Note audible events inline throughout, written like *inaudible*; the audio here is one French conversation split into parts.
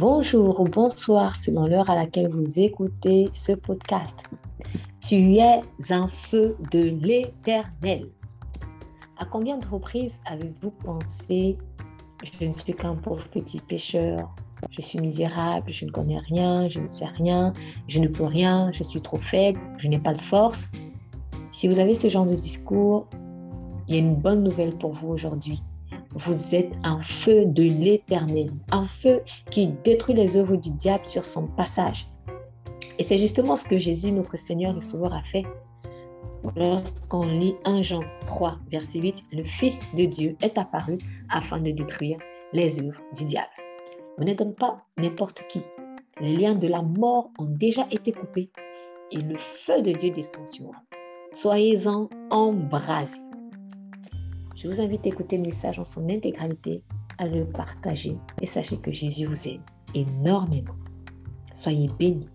Bonjour ou bonsoir selon l'heure à laquelle vous écoutez ce podcast. Tu es un feu de l'éternel. À combien de reprises avez-vous pensé je ne suis qu'un pauvre petit pécheur, je suis misérable, je ne connais rien, je ne sais rien, je ne peux rien, je suis trop faible, je n'ai pas de force? Si vous avez ce genre de discours, il y a une bonne nouvelle pour vous aujourd'hui. Vous êtes un feu de l'éternel, un feu qui détruit les œuvres du diable sur son passage. Et c'est justement ce que Jésus, notre Seigneur et Sauveur, a fait. Lorsqu'on lit 1 Jean 3, verset 8, le Fils de Dieu est apparu afin de détruire les œuvres du diable. On ne donne pas n'importe qui. Les liens de la mort ont déjà été coupés et le feu de Dieu descend sur vous. Soyez-en embrasés. Je vous invite à écouter le message en son intégralité, à le partager et sachez que Jésus vous aime énormément. Soyez bénis.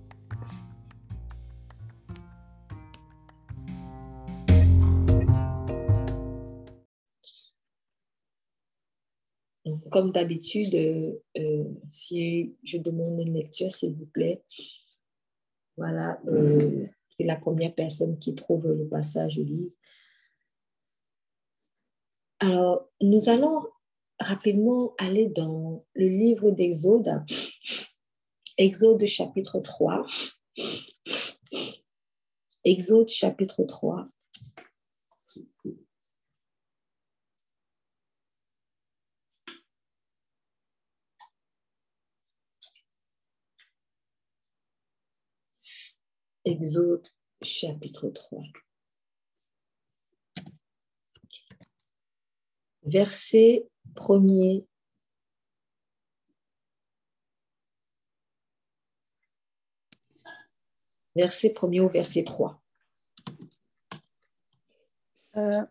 Comme d'habitude, euh, si je demande une lecture, s'il vous plaît, voilà, euh, la première personne qui trouve le passage livre. Alors, nous allons rapidement aller dans le livre d'Exode, Exode chapitre 3. Exode chapitre 3. Exode chapitre 3. Verset premier. Verset premier au verset 3. Euh.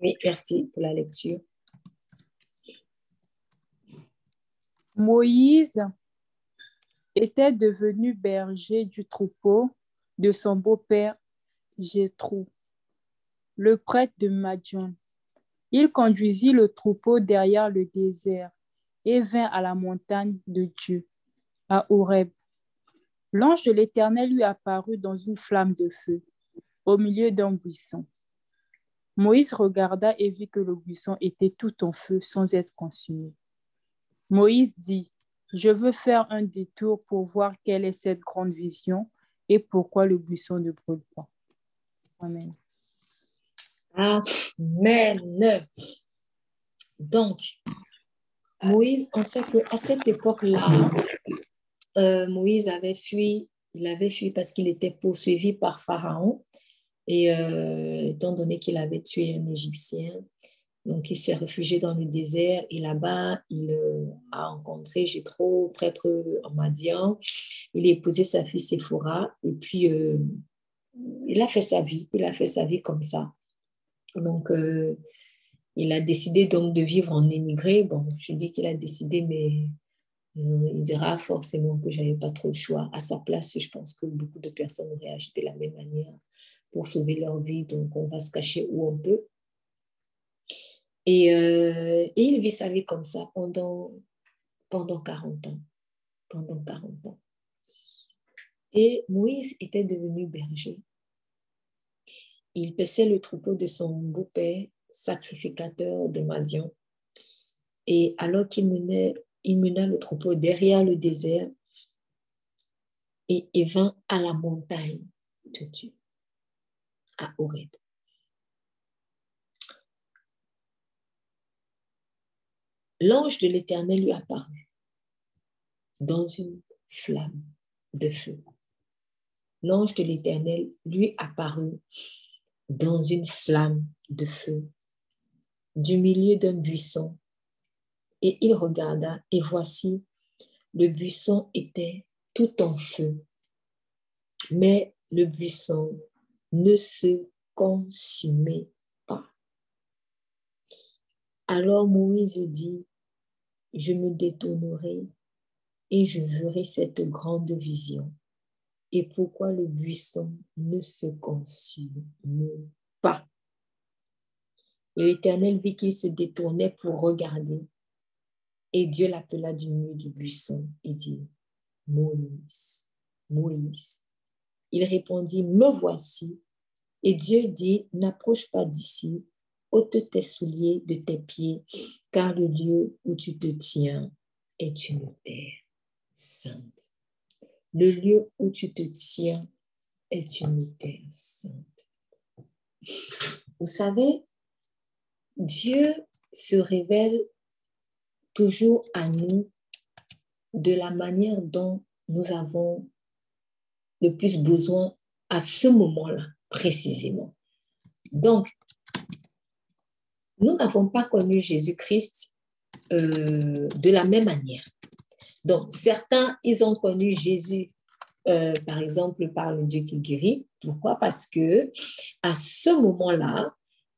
Oui, merci pour la lecture. Moïse était devenu berger du troupeau de son beau-père Jétrou, le prêtre de Madian. Il conduisit le troupeau derrière le désert et vint à la montagne de Dieu, à Horeb. L'ange de l'Éternel lui apparut dans une flamme de feu, au milieu d'un buisson. Moïse regarda et vit que le buisson était tout en feu sans être consumé. Moïse dit, Je veux faire un détour pour voir quelle est cette grande vision et pourquoi le buisson ne brûle pas. Amen. Amen. Donc, Moïse, on sait qu'à cette époque-là, euh, Moïse avait fui, il avait fui parce qu'il était poursuivi par Pharaon. Et euh, étant donné qu'il avait tué un Égyptien, donc il s'est réfugié dans le désert et là-bas, il euh, a rencontré Jétro, prêtre en Madian. Il a épousé sa fille Séphora et puis il a fait sa vie, il a fait sa vie comme ça. Donc, euh, il a décidé donc de vivre en émigré. Bon, je dis qu'il a décidé, mais euh, il dira forcément que je n'avais pas trop de choix. À sa place, je pense que beaucoup de personnes auraient agi de la même manière pour sauver leur vie. Donc, on va se cacher où on peut. Et, euh, et il vit sa vie comme ça pendant, pendant 40 ans. Pendant 40 ans. Et Moïse était devenu berger il paissait le troupeau de son beau-père, sacrificateur de Madian. Et alors qu'il menait, il mena le troupeau derrière le désert et, vint à la montagne de Dieu, à Horeb. L'ange de l'Éternel lui apparut dans une flamme de feu. L'ange de l'Éternel lui apparut dans une flamme de feu du milieu d'un buisson. Et il regarda, et voici, le buisson était tout en feu, mais le buisson ne se consumait pas. Alors Moïse dit, je me détournerai et je verrai cette grande vision et pourquoi le buisson ne se consume pas? Et l'Éternel vit qu'il se détournait pour regarder. Et Dieu l'appela du milieu du buisson et dit, Moïse, Moïse. Il répondit, Me voici. Et Dieu dit, N'approche pas d'ici, ôte tes souliers de tes pieds, car le lieu où tu te tiens est une terre sainte. Le lieu où tu te tiens est une terre sainte. Vous savez, Dieu se révèle toujours à nous de la manière dont nous avons le plus besoin à ce moment-là, précisément. Donc, nous n'avons pas connu Jésus-Christ euh, de la même manière. Donc, certains, ils ont connu Jésus, euh, par exemple, par le Dieu qui guérit. Pourquoi? Parce que à ce moment-là,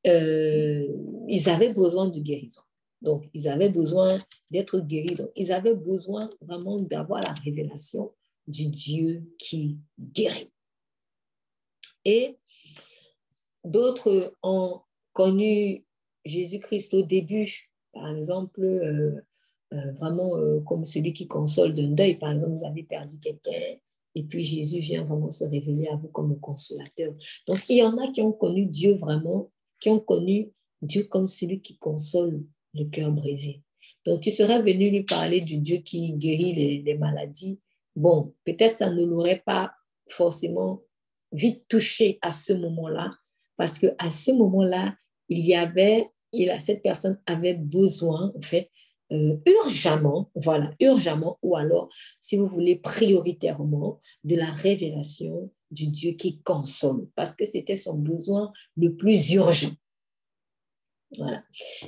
euh, ils avaient besoin de guérison. Donc, ils avaient besoin d'être guéris. Donc, ils avaient besoin vraiment d'avoir la révélation du Dieu qui guérit. Et d'autres ont connu Jésus-Christ au début, par exemple, euh, euh, vraiment euh, comme celui qui console d'un deuil. Par exemple, vous avez perdu quelqu'un et puis Jésus vient vraiment se révéler à vous comme un consolateur. Donc, il y en a qui ont connu Dieu vraiment, qui ont connu Dieu comme celui qui console le cœur brisé. Donc, tu serais venu lui parler du Dieu qui guérit les, les maladies. Bon, peut-être ça ne l'aurait pas forcément vite touché à ce moment-là, parce que à ce moment-là, il y avait, il, cette personne avait besoin, en fait, euh, urgemment, voilà, urgemment, ou alors, si vous voulez, prioritairement, de la révélation du Dieu qui console, parce que c'était son besoin le plus urgent. Voilà.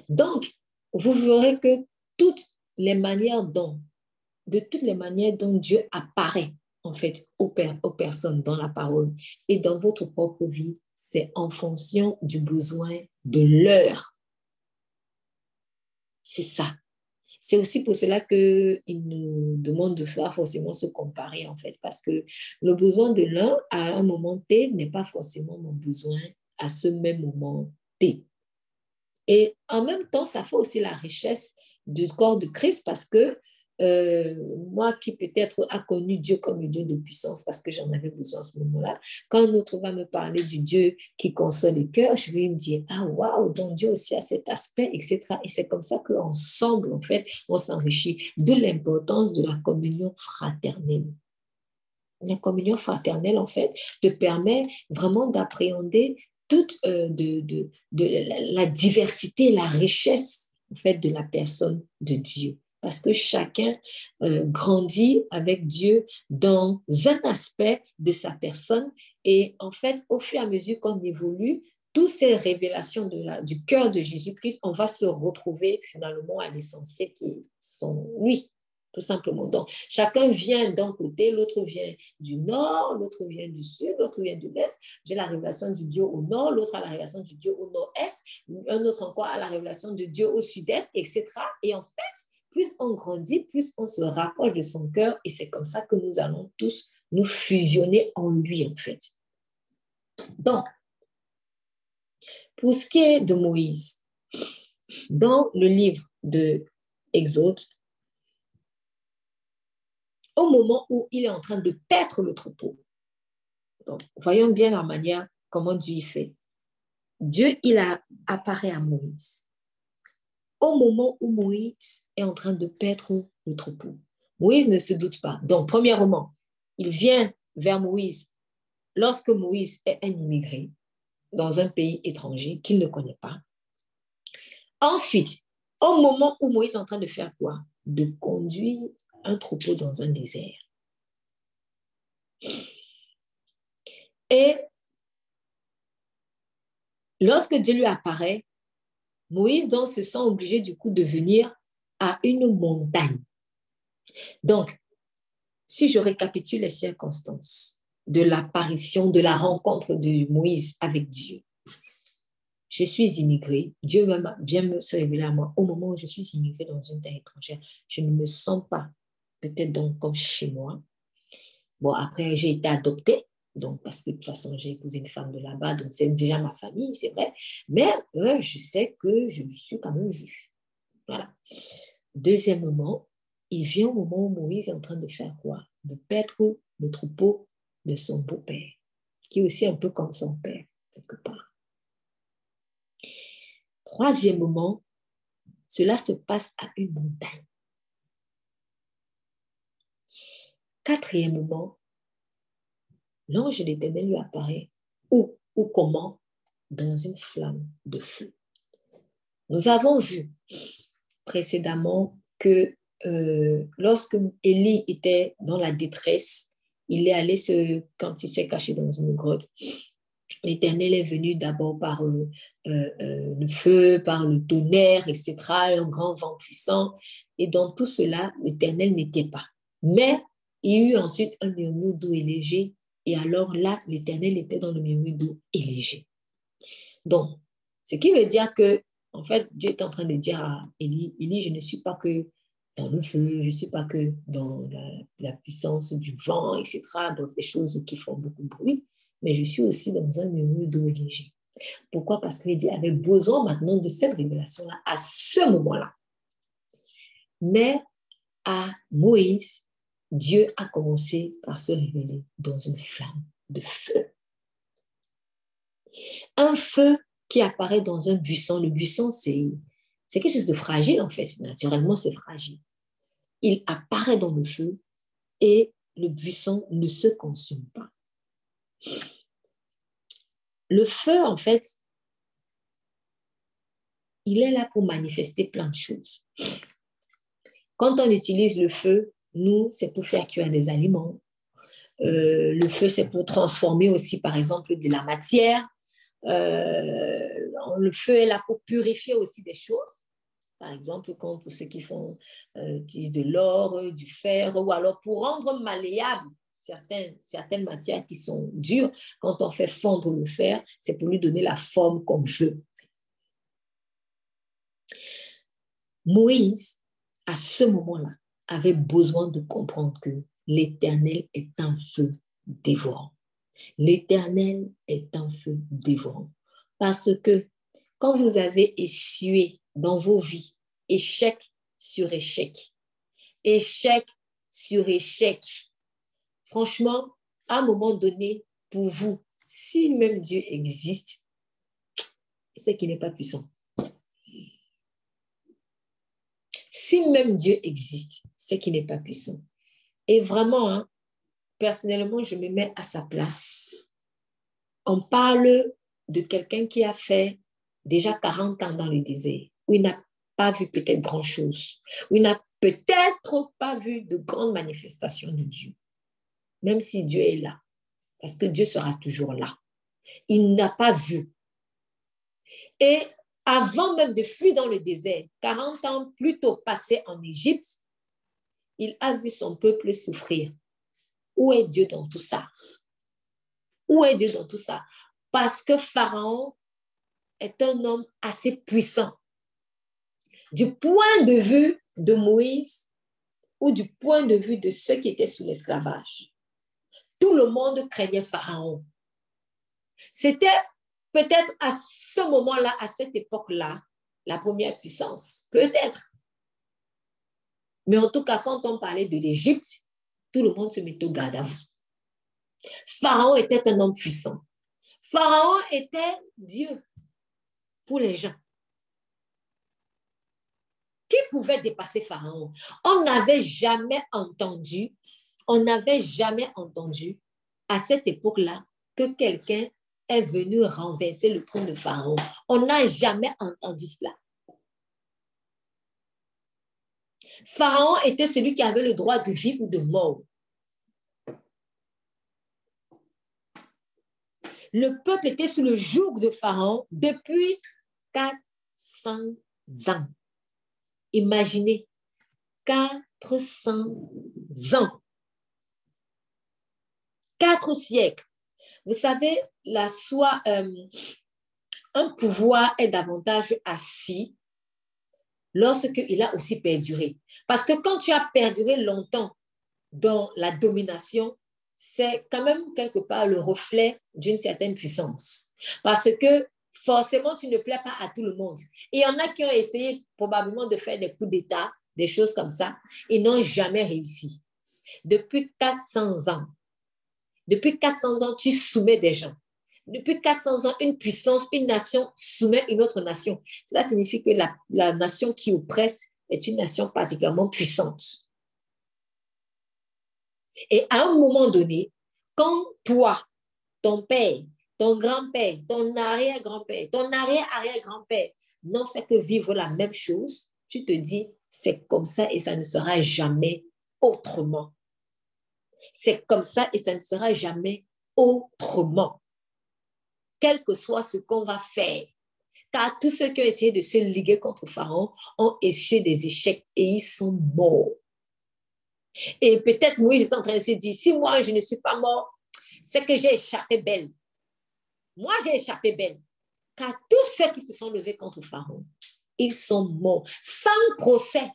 Donc, vous verrez que toutes les manières dont, de toutes les manières dont Dieu apparaît, en fait, aux, aux personnes dans la parole et dans votre propre vie, c'est en fonction du besoin de l'heure. C'est ça. C'est aussi pour cela qu'il nous demande de faire forcément se comparer, en fait, parce que le besoin de l'un à un moment T n'est pas forcément mon besoin à ce même moment T. Et en même temps, ça fait aussi la richesse du corps de Christ parce que euh, moi qui peut-être a connu Dieu comme un Dieu de puissance parce que j'en avais besoin à ce moment-là, quand un autre va me parler du Dieu qui console les cœurs, je vais me dire, ah waouh, donc Dieu aussi a cet aspect, etc. Et c'est comme ça qu'ensemble, en fait, on s'enrichit de l'importance de la communion fraternelle. La communion fraternelle, en fait, te permet vraiment d'appréhender toute euh, de, de, de la diversité, la richesse, en fait, de la personne de Dieu parce que chacun euh, grandit avec Dieu dans un aspect de sa personne. Et en fait, au fur et à mesure qu'on évolue, toutes ces révélations du cœur de Jésus-Christ, on va se retrouver finalement à l'essentiel qui sont lui, tout simplement. Donc, chacun vient d'un côté, l'autre vient du nord, l'autre vient du sud, l'autre vient de l'est. J'ai la révélation du Dieu au nord, l'autre a la révélation du Dieu au nord-est, un autre encore a la révélation de Dieu au sud-est, etc. Et en fait, plus on grandit, plus on se rapproche de son cœur et c'est comme ça que nous allons tous nous fusionner en lui, en fait. Donc, pour ce qui est de Moïse, dans le livre de Exode, au moment où il est en train de perdre le troupeau, voyons bien la manière comment Dieu y fait. Dieu, il apparaît à Moïse au moment où Moïse est en train de perdre le troupeau. Moïse ne se doute pas. Donc, premièrement, il vient vers Moïse lorsque Moïse est un immigré dans un pays étranger qu'il ne connaît pas. Ensuite, au moment où Moïse est en train de faire quoi? De conduire un troupeau dans un désert. Et lorsque Dieu lui apparaît, Moïse donc se sent obligé du coup de venir à une montagne. Donc, si je récapitule les circonstances de l'apparition, de la rencontre de Moïse avec Dieu, je suis immigré, Dieu vient me se révéler à moi au moment où je suis immigré dans une terre étrangère. Je ne me sens pas peut-être donc comme chez moi. Bon, après, j'ai été adoptée, donc, parce que de toute façon, j'ai épousé une femme de là-bas, donc c'est déjà ma famille, c'est vrai. Mais euh, je sais que je suis quand même juif. Voilà. Deuxièmement, il vient au moment où Moïse est en train de faire quoi? De perdre le troupeau de son beau-père, qui est aussi un peu comme son père, quelque part. Troisièmement, cela se passe à une montagne. Quatrièmement, l'ange de l'Éternel lui apparaît où ou comment? Dans une flamme de feu. Nous avons vu précédemment que euh, lorsque Élie était dans la détresse, il est allé se, quand il s'est caché dans une grotte. L'Éternel est venu d'abord par euh, euh, le feu, par le tonnerre, etc., un grand vent puissant. Et dans tout cela, l'Éternel n'était pas. Mais il y a eu ensuite un murmure doux et léger. Et alors là, l'Éternel était dans le et léger. Donc, ce qui veut dire que, en fait, Dieu est en train de dire à Élie, Élie, je ne suis pas que dans le feu, je ne suis pas que dans la, puissance du vent, etc., dans des choses qui font beaucoup de bruit, mais je suis aussi dans un et léger. Pourquoi? Parce qu'il avait besoin maintenant de cette révélation-là à ce moment-là. Mais à Moïse, Dieu a commencé par se révéler dans une flamme de feu. Un feu qui apparaît dans un buisson. Le buisson, c'est quelque chose de fragile, en fait. Naturellement, c'est fragile. Il apparaît dans le feu et le buisson ne se consume pas. Le feu, en fait, il est là pour manifester plein de choses. Quand on utilise le feu, nous, c'est pour faire cuire des aliments. Euh, le feu, c'est pour transformer aussi, par exemple, de la matière. Euh, le feu est là pour purifier aussi des choses. Par exemple, quand ceux qui font, euh, utilisent de l'or, du fer, ou alors pour rendre malléable certaines, certaines matières qui sont dures, quand on fait fondre le fer, c'est pour lui donner la forme qu'on veut. Moïse, à ce moment-là, avait besoin de comprendre que l'Éternel est un feu dévorant. L'Éternel est un feu dévorant. Parce que quand vous avez essuyé dans vos vies échec sur échec, échec sur échec, franchement, à un moment donné, pour vous, si même Dieu existe, c'est qu'il n'est pas puissant. Si même Dieu existe, c'est qu'il n'est pas puissant. Et vraiment, hein, personnellement, je me mets à sa place. On parle de quelqu'un qui a fait déjà 40 ans dans le désert, où il n'a pas vu peut-être grand-chose, où il n'a peut-être pas vu de grandes manifestations de Dieu, même si Dieu est là, parce que Dieu sera toujours là. Il n'a pas vu. Et avant même de fuir dans le désert, 40 ans plus tôt passé en Égypte, il a vu son peuple souffrir. Où est Dieu dans tout ça? Où est Dieu dans tout ça? Parce que Pharaon est un homme assez puissant. Du point de vue de Moïse ou du point de vue de ceux qui étaient sous l'esclavage, tout le monde craignait Pharaon. C'était peut-être à ce moment-là, à cette époque-là, la première puissance. Peut-être. Mais en tout cas, quand on parlait de l'Égypte, tout le monde se mettait au garde à vous. Pharaon était un homme puissant. Pharaon était Dieu pour les gens. Qui pouvait dépasser Pharaon? On n'avait jamais entendu, on n'avait jamais entendu à cette époque-là que quelqu'un est venu renverser le trône de Pharaon. On n'a jamais entendu cela. Pharaon était celui qui avait le droit de vivre ou de mort. Le peuple était sous le joug de Pharaon depuis 400 ans. Imaginez, 400 ans. Quatre siècles. Vous savez, la soi, euh, un pouvoir est davantage assis lorsqu'il a aussi perduré. Parce que quand tu as perduré longtemps dans la domination, c'est quand même quelque part le reflet d'une certaine puissance. Parce que forcément, tu ne plais pas à tout le monde. Et il y en a qui ont essayé probablement de faire des coups d'État, des choses comme ça. Ils n'ont jamais réussi. Depuis 400 ans, depuis 400 ans, tu soumets des gens. Depuis 400 ans, une puissance, une nation soumet une autre nation. Cela signifie que la, nation qui oppresse est une nation particulièrement puissante. Et à un moment donné, quand toi, ton père, ton grand-père, ton arrière-grand-père, ton arrière-arrière-grand-père n'ont fait que vivre la même chose, tu te dis, c'est comme ça et ça ne sera jamais autrement. C'est comme ça et ça ne sera jamais autrement. Quel que soit ce qu'on va faire. Car tous ceux qui ont essayé de se liguer contre Pharaon ont échoué des échecs et ils sont morts. Et peut-être Moïse est en train de se dire, si moi je ne suis pas mort, c'est que j'ai échappé belle. Moi j'ai échappé belle. Car tous ceux qui se sont levés contre Pharaon, ils sont morts sans procès.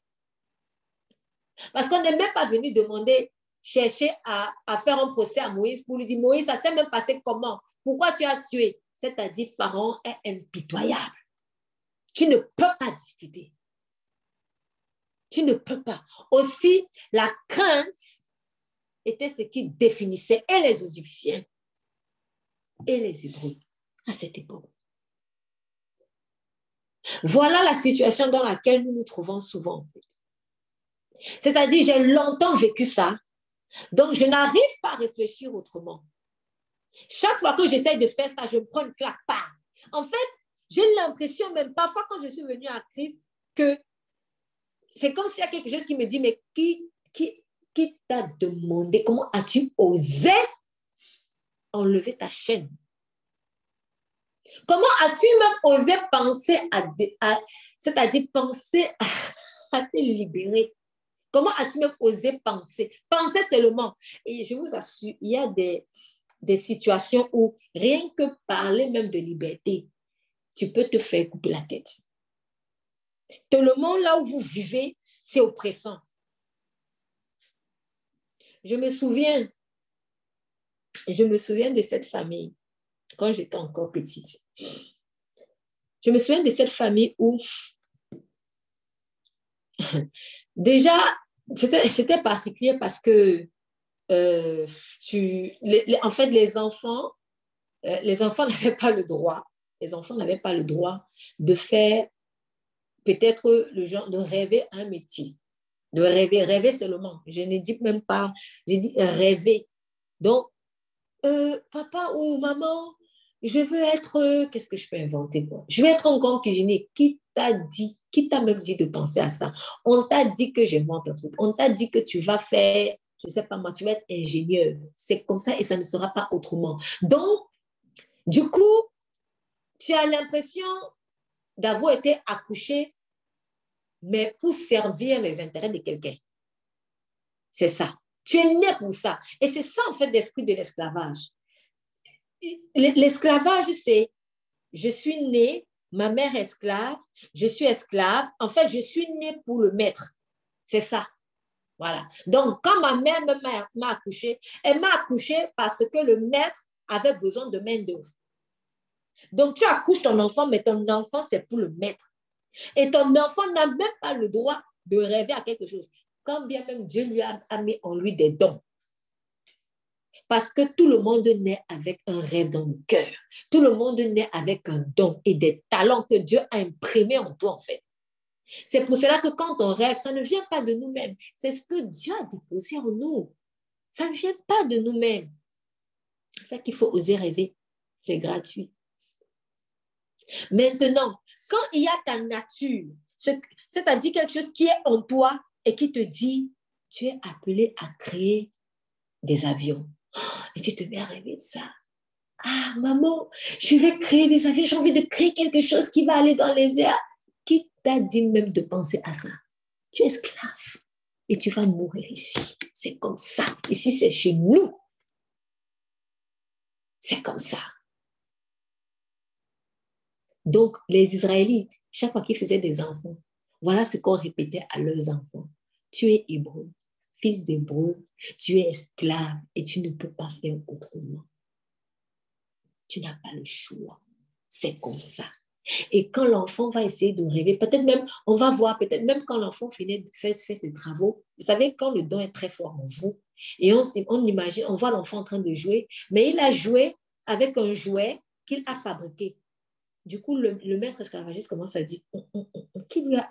Parce qu'on n'est même pas venu demander, chercher à, faire un procès à Moïse pour lui dire, Moïse, ça s'est même passé comment? Pourquoi tu as tué? C'est-à-dire, Pharaon est impitoyable. Tu ne peux pas discuter. Tu ne peux pas. Aussi, la crainte était ce qui définissait et les Égyptiens et les Hébreux à cette époque. Voilà la situation dans laquelle nous nous trouvons souvent, en fait. C'est-à-dire, j'ai longtemps vécu ça, donc je n'arrive pas à réfléchir autrement. Chaque fois que j'essaie de faire ça, je prends une claque. Pas. En fait, j'ai l'impression, même parfois quand je suis venue à Christ, que c'est comme s'il y a quelque chose qui me dit, mais qui, qui, qui t'a demandé, comment as-tu osé enlever ta chaîne? Comment as-tu même osé penser à, c'est-à-dire penser à, te libérer? Comment as-tu même osé penser? Penser seulement. Et je vous assure, il y a des, des situations où rien que parler même de liberté, tu peux te faire couper la tête. Monde là où vous vivez, c'est oppressant. Je me souviens, je me souviens de cette famille quand j'étais encore petite. Je me souviens de cette famille où *laughs* déjà, c'était particulier parce que euh, en fait, les enfants, euh, *laughs* n'avaient pas le droit, les enfants n'avaient pas le droit de faire peut-être le genre de rêver un métier, de rêver, rêver seulement. Je ne dis même pas, j'ai dit rêver. Donc, euh, papa ou maman, je veux être, euh, qu'est-ce que je peux inventer? Je veux être un grand cuisinier. Qui t'a dit, qui t'a même dit de penser à ça? On t'a dit que je monte un truc. On t'a dit que tu vas faire, je ne sais pas moi, tu vas être ingénieur. C'est comme ça et ça ne sera pas autrement. Donc, du coup, tu as l'impression d'avoir été accouché, mais pour servir les intérêts de quelqu'un. C'est ça. Tu es né pour ça. Et c'est ça, en fait, l'esprit de l'esclavage. L'esclavage, c'est je suis né, ma mère est esclave, je suis esclave. En fait, je suis né pour le maître. C'est ça. Voilà. Donc, quand ma mère m'a accouché, elle m'a accouché parce que le maître avait besoin de main-d'œuvre. Donc, tu accouches ton enfant, mais ton enfant, c'est pour le maître. Et ton enfant n'a même pas le droit de rêver à quelque chose, quand bien même Dieu lui a, mis en lui des dons. Parce que tout le monde naît avec un rêve dans le cœur. Tout le monde naît avec un don et des talents que Dieu a imprimés en toi, en fait. C'est pour cela que quand on rêve, ça ne vient pas de nous-mêmes. C'est ce que Dieu a déposé en nous. Ça ne vient pas de nous-mêmes. C'est ça qu'il faut oser rêver. C'est gratuit. Maintenant, quand il y a ta nature, c'est-à-dire quelque chose qui est en toi et qui te dit, tu es appelé à créer des avions. Et tu te mets à rêver de ça. Ah, maman, je vais créer des avions, j'ai envie de créer quelque chose qui va aller dans les airs. Qui t'a dit même de penser à ça? Tu es esclave et tu vas mourir ici. C'est comme ça. Ici, c'est chez nous. C'est comme ça. Donc, les Israélites, chaque fois qu'ils faisaient des enfants, voilà ce qu'on répétait à leurs enfants. Tu es hébreu, fils d'hébreu, tu es esclave et tu ne peux pas faire autrement. Tu n'as pas le choix. C'est comme ça. Et quand l'enfant va essayer de rêver, peut-être même, on va voir, peut-être même quand l'enfant finit de faire, ses travaux, vous savez, quand le don est très fort en vous, et on imagine, on voit l'enfant en train de jouer, mais il a joué avec un jouet qu'il a fabriqué. Du coup, le, maître esclavagiste commence à dire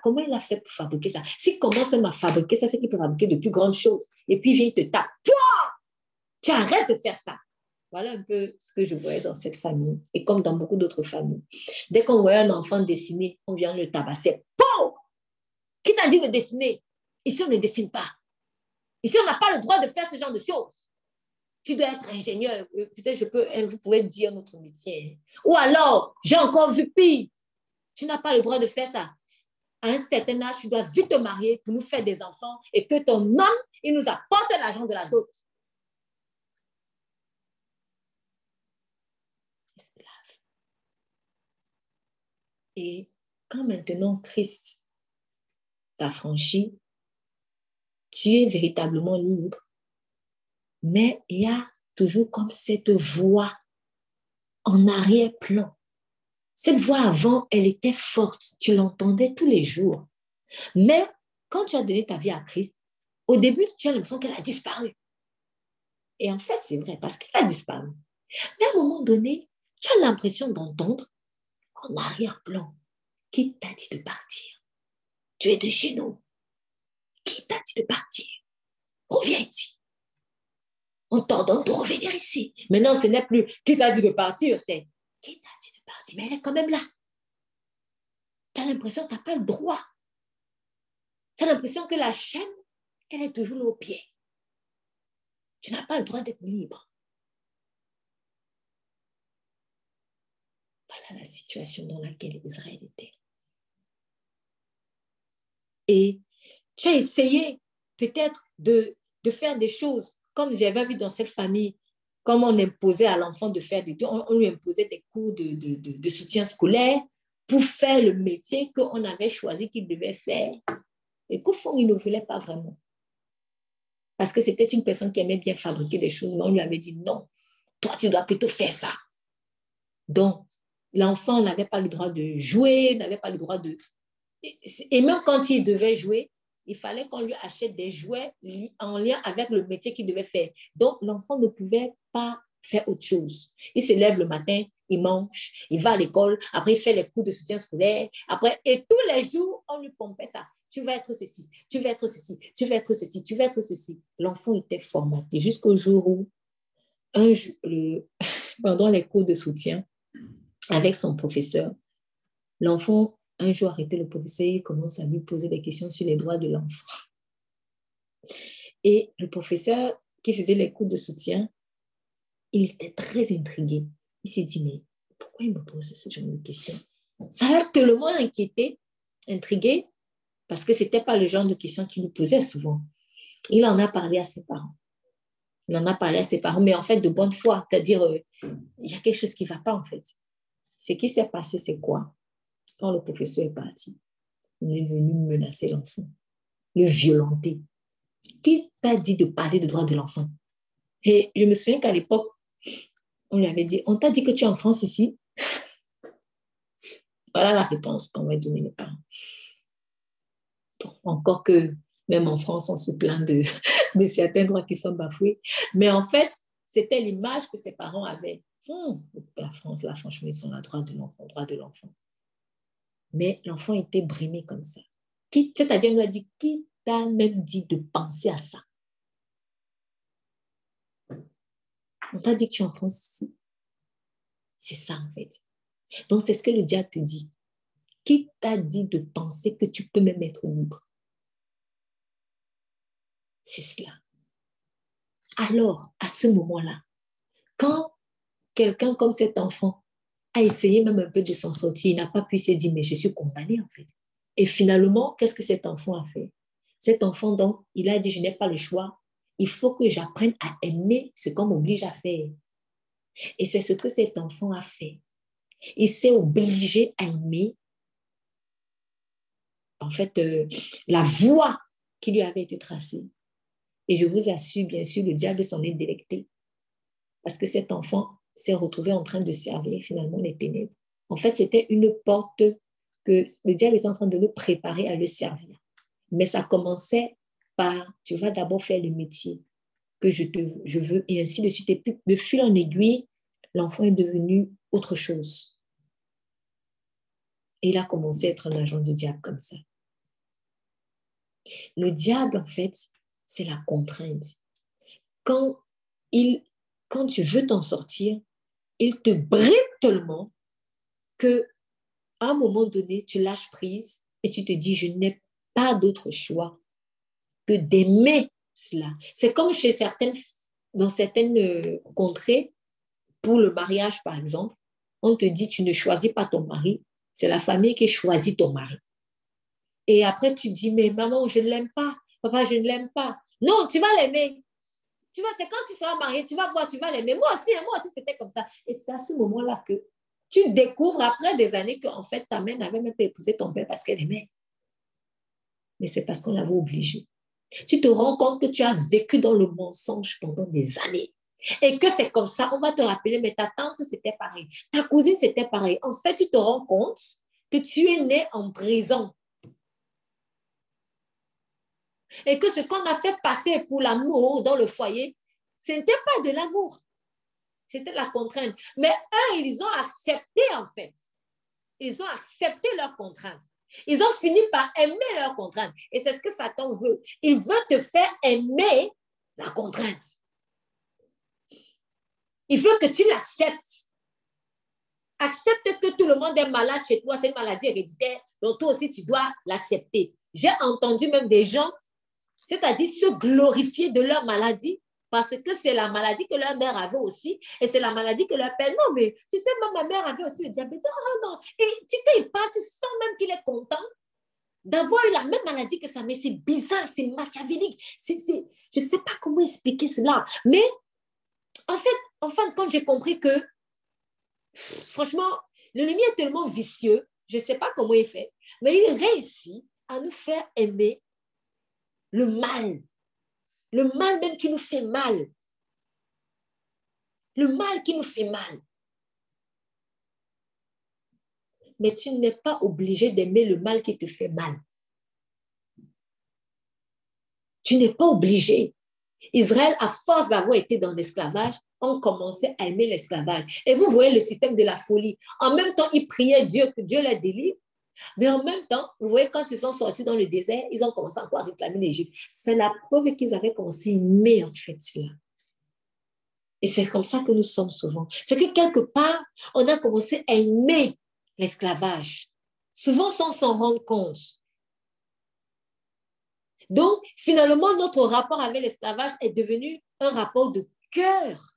comment il a fait pour fabriquer ça? S'il commence à fabriquer ça, c'est qu'il peut fabriquer de plus grandes choses. Et puis, il vient te taper. Tu arrêtes de faire ça. Voilà un peu ce que je voyais dans cette famille et comme dans beaucoup d'autres familles. Dès qu'on voyait un enfant dessiner, on vient le tabasser. Pow Qui t'a dit de dessiner? Ici, on ne dessine pas. Ici, on n'a pas le droit de faire ce genre de choses. Tu dois être ingénieur. Euh, peut-être je peux, hein, vous pouvez dire notre métier. Ou alors, j'ai encore vu pire. Tu n'as pas le droit de faire ça. À un certain âge, tu dois vite te marier pour nous faire des enfants et que ton homme, il nous apporte l'argent de la dot. Et quand maintenant Christ t'a franchi, tu es véritablement libre. Mais il y a toujours comme cette voix en arrière-plan. Cette voix avant, elle était forte, tu l'entendais tous les jours. Mais quand tu as donné ta vie à Christ, au début, tu as l'impression qu'elle a disparu. Et en fait, c'est vrai, parce qu'elle a disparu. Mais à un moment donné, tu as l'impression d'entendre en arrière-plan. Qui t'a dit de partir Tu es de chez nous. Qui t'a dit de partir? Reviens ici. On t'ordonne de revenir ici. Maintenant, ce n'est plus qui t'a dit de partir, c'est qui t'a dit de partir. Mais elle est quand même là. Tu as l'impression que tu n'as pas le droit. Tu as l'impression que la chaîne, elle est toujours là au pied. Tu n'as pas le droit d'être libre. Voilà la situation dans laquelle Israël était. Et tu as essayé peut-être de, de faire des choses comme j'avais vu dans cette famille, comme on imposait à l'enfant de faire des on, on lui imposait des cours de, de, de, soutien scolaire pour faire le métier qu'on avait choisi qu'il devait faire. Et qu'au fond, il ne voulait pas vraiment. Parce que c'était une personne qui aimait bien fabriquer des choses, mais on lui avait dit non, toi, tu dois plutôt faire ça. Donc, l'enfant n'avait pas le droit de jouer, n'avait pas le droit de... Et même quand il devait jouer, il fallait qu'on lui achète des jouets en lien avec le métier qu'il devait faire. Donc, l'enfant ne pouvait pas faire autre chose. Il se lève le matin, il mange, il va à l'école, après il fait les cours de soutien scolaire, après, et tous les jours, on lui pompait ça. Tu vas être ceci, tu vas être ceci, tu vas être ceci, tu vas être ceci. L'enfant était formaté jusqu'au jour où, un, le, *laughs* pendant les cours de soutien, avec son professeur, l'enfant un jour arrêté le professeur, il commence à lui poser des questions sur les droits de l'enfant. Et le professeur qui faisait les cours de soutien, il était très intrigué. Il s'est dit, mais pourquoi il me pose ce genre de questions? Ça l'a tellement inquiété, intrigué, parce que ce n'était pas le genre de questions qu'il nous posait souvent. Il en a parlé à ses parents. Il en a parlé à ses parents, mais en fait de bonne foi, c'est-à-dire, euh, il y a quelque chose qui ne va pas en fait. Ce qui s'est passé, c'est quoi? Quand le professeur est parti, il est venu menacer l'enfant, le violenter. Qui t'a dit de parler de droits de l'enfant? Et je me souviens qu'à l'époque, on lui avait dit, on t'a dit que tu es en France ici? *laughs* Voilà la réponse qu'on va donner les parents. encore que même en France, on se plaint *laughs* de, certains droits qui sont bafoués. Mais en fait, c'était l'image que ses parents avaient. Hum, la France, là, franchement, ils sont là, droit de l'enfant, droit de l'enfant. Mais l'enfant était brimé comme ça. C'est-à-dire, il nous a dit, qui t'a même dit de penser à ça? On t'a dit que tu es en France ici. C'est ça, en fait. Donc, c'est ce que le diable te dit. Qui t'a dit de penser que tu peux même être libre? C'est cela. Alors, à ce moment-là, quand quelqu'un comme cet enfant a essayé même un peu de s'en sortir. Il n'a pas pu se dire, mais je suis condamné en fait. Et finalement, qu'est-ce que cet enfant a fait? Cet enfant, donc, il a dit, je n'ai pas le choix. Il faut que j'apprenne à aimer ce qu'on m'oblige à faire. Et c'est ce que cet enfant a fait. Il s'est obligé à aimer, en fait, euh, la voie qui lui avait été tracée. Et je vous assure, bien sûr, le diable s'en est délecté. Parce que cet enfant s'est retrouvé en train de servir finalement les ténèbres En fait, c'était une porte que le diable était en train de le préparer à le servir. Mais ça commençait par, tu vas d'abord faire le métier que je, te, je veux, et ainsi de suite. Et puis, de fil en aiguille, l'enfant est devenu autre chose. Et il a commencé à être un agent du diable comme ça. Le diable, en fait, c'est la contrainte. Quand, il, quand tu veux t'en sortir, il te bride tellement que à un moment donné, tu lâches prise et tu te dis, je n'ai pas d'autre choix que d'aimer cela. C'est comme chez certaines, dans certaines euh, contrées, pour le mariage, par exemple, on te dit, tu ne choisis pas ton mari, c'est la famille qui choisit ton mari. Et après, tu dis, mais maman, je ne l'aime pas. Papa, je ne l'aime pas. Non, tu vas l'aimer. Tu vois, c'est quand tu seras marié, tu vas voir, tu vas l'aimer. Moi aussi, hein, moi aussi, c'était comme ça. Et c'est à ce moment-là que tu découvres après des années qu'en fait, ta mère n'avait même pas épousé ton père parce qu'elle aimait. Mais c'est parce qu'on l'avait obligé. Tu te rends compte que tu as vécu dans le mensonge pendant des années. Et que c'est comme ça, on va te rappeler, mais ta tante, c'était pareil. Ta cousine, c'était pareil. En fait, tu te rends compte que tu es né en prison. Et que ce qu'on a fait passer pour l'amour dans le foyer, ce n'était pas de l'amour. C'était la contrainte. Mais eux, ils ont accepté, en fait. Ils ont accepté leurs contraintes. Ils ont fini par aimer leurs contraintes. Et c'est ce que Satan veut. Il veut te faire aimer la contrainte. Il veut que tu l'acceptes. Accepte que tout le monde est malade chez toi, c'est une maladie héréditaire, donc toi aussi tu dois l'accepter. J'ai entendu même des gens, c'est-à-dire se glorifier de leur maladie parce que c'est la maladie que leur mère avait aussi et c'est la maladie que leur père. Non, mais tu sais, ma mère avait aussi le diabète. Non, non, Et tu te parles, tu sens même qu'il est content d'avoir eu la même maladie que ça, mais c'est bizarre, c'est machiavélique. je ne sais pas comment expliquer cela. Mais en fait, en fin de compte, j'ai compris que, franchement, le lumière est tellement vicieux, je ne sais pas comment il fait, mais il réussit à nous faire aimer le mal le mal même qui nous fait mal. Le mal qui nous fait mal. Mais tu n'es pas obligé d'aimer le mal qui te fait mal. Tu n'es pas obligé. Israël, à force d'avoir été dans l'esclavage, ont commencé à aimer l'esclavage. Et vous voyez le système de la folie. En même temps, ils priaient Dieu que Dieu les délivre. Mais en même temps, vous voyez, quand ils sont sortis dans le désert, ils ont commencé encore à réclamer l'Égypte. C'est la preuve qu'ils avaient aimer, en fait, cela. Et c'est comme ça que nous sommes souvent. C'est que quelque part, on a commencé à aimer l'esclavage, souvent sans s'en rendre compte. Donc, finalement, notre rapport avec l'esclavage est devenu un rapport de cœur.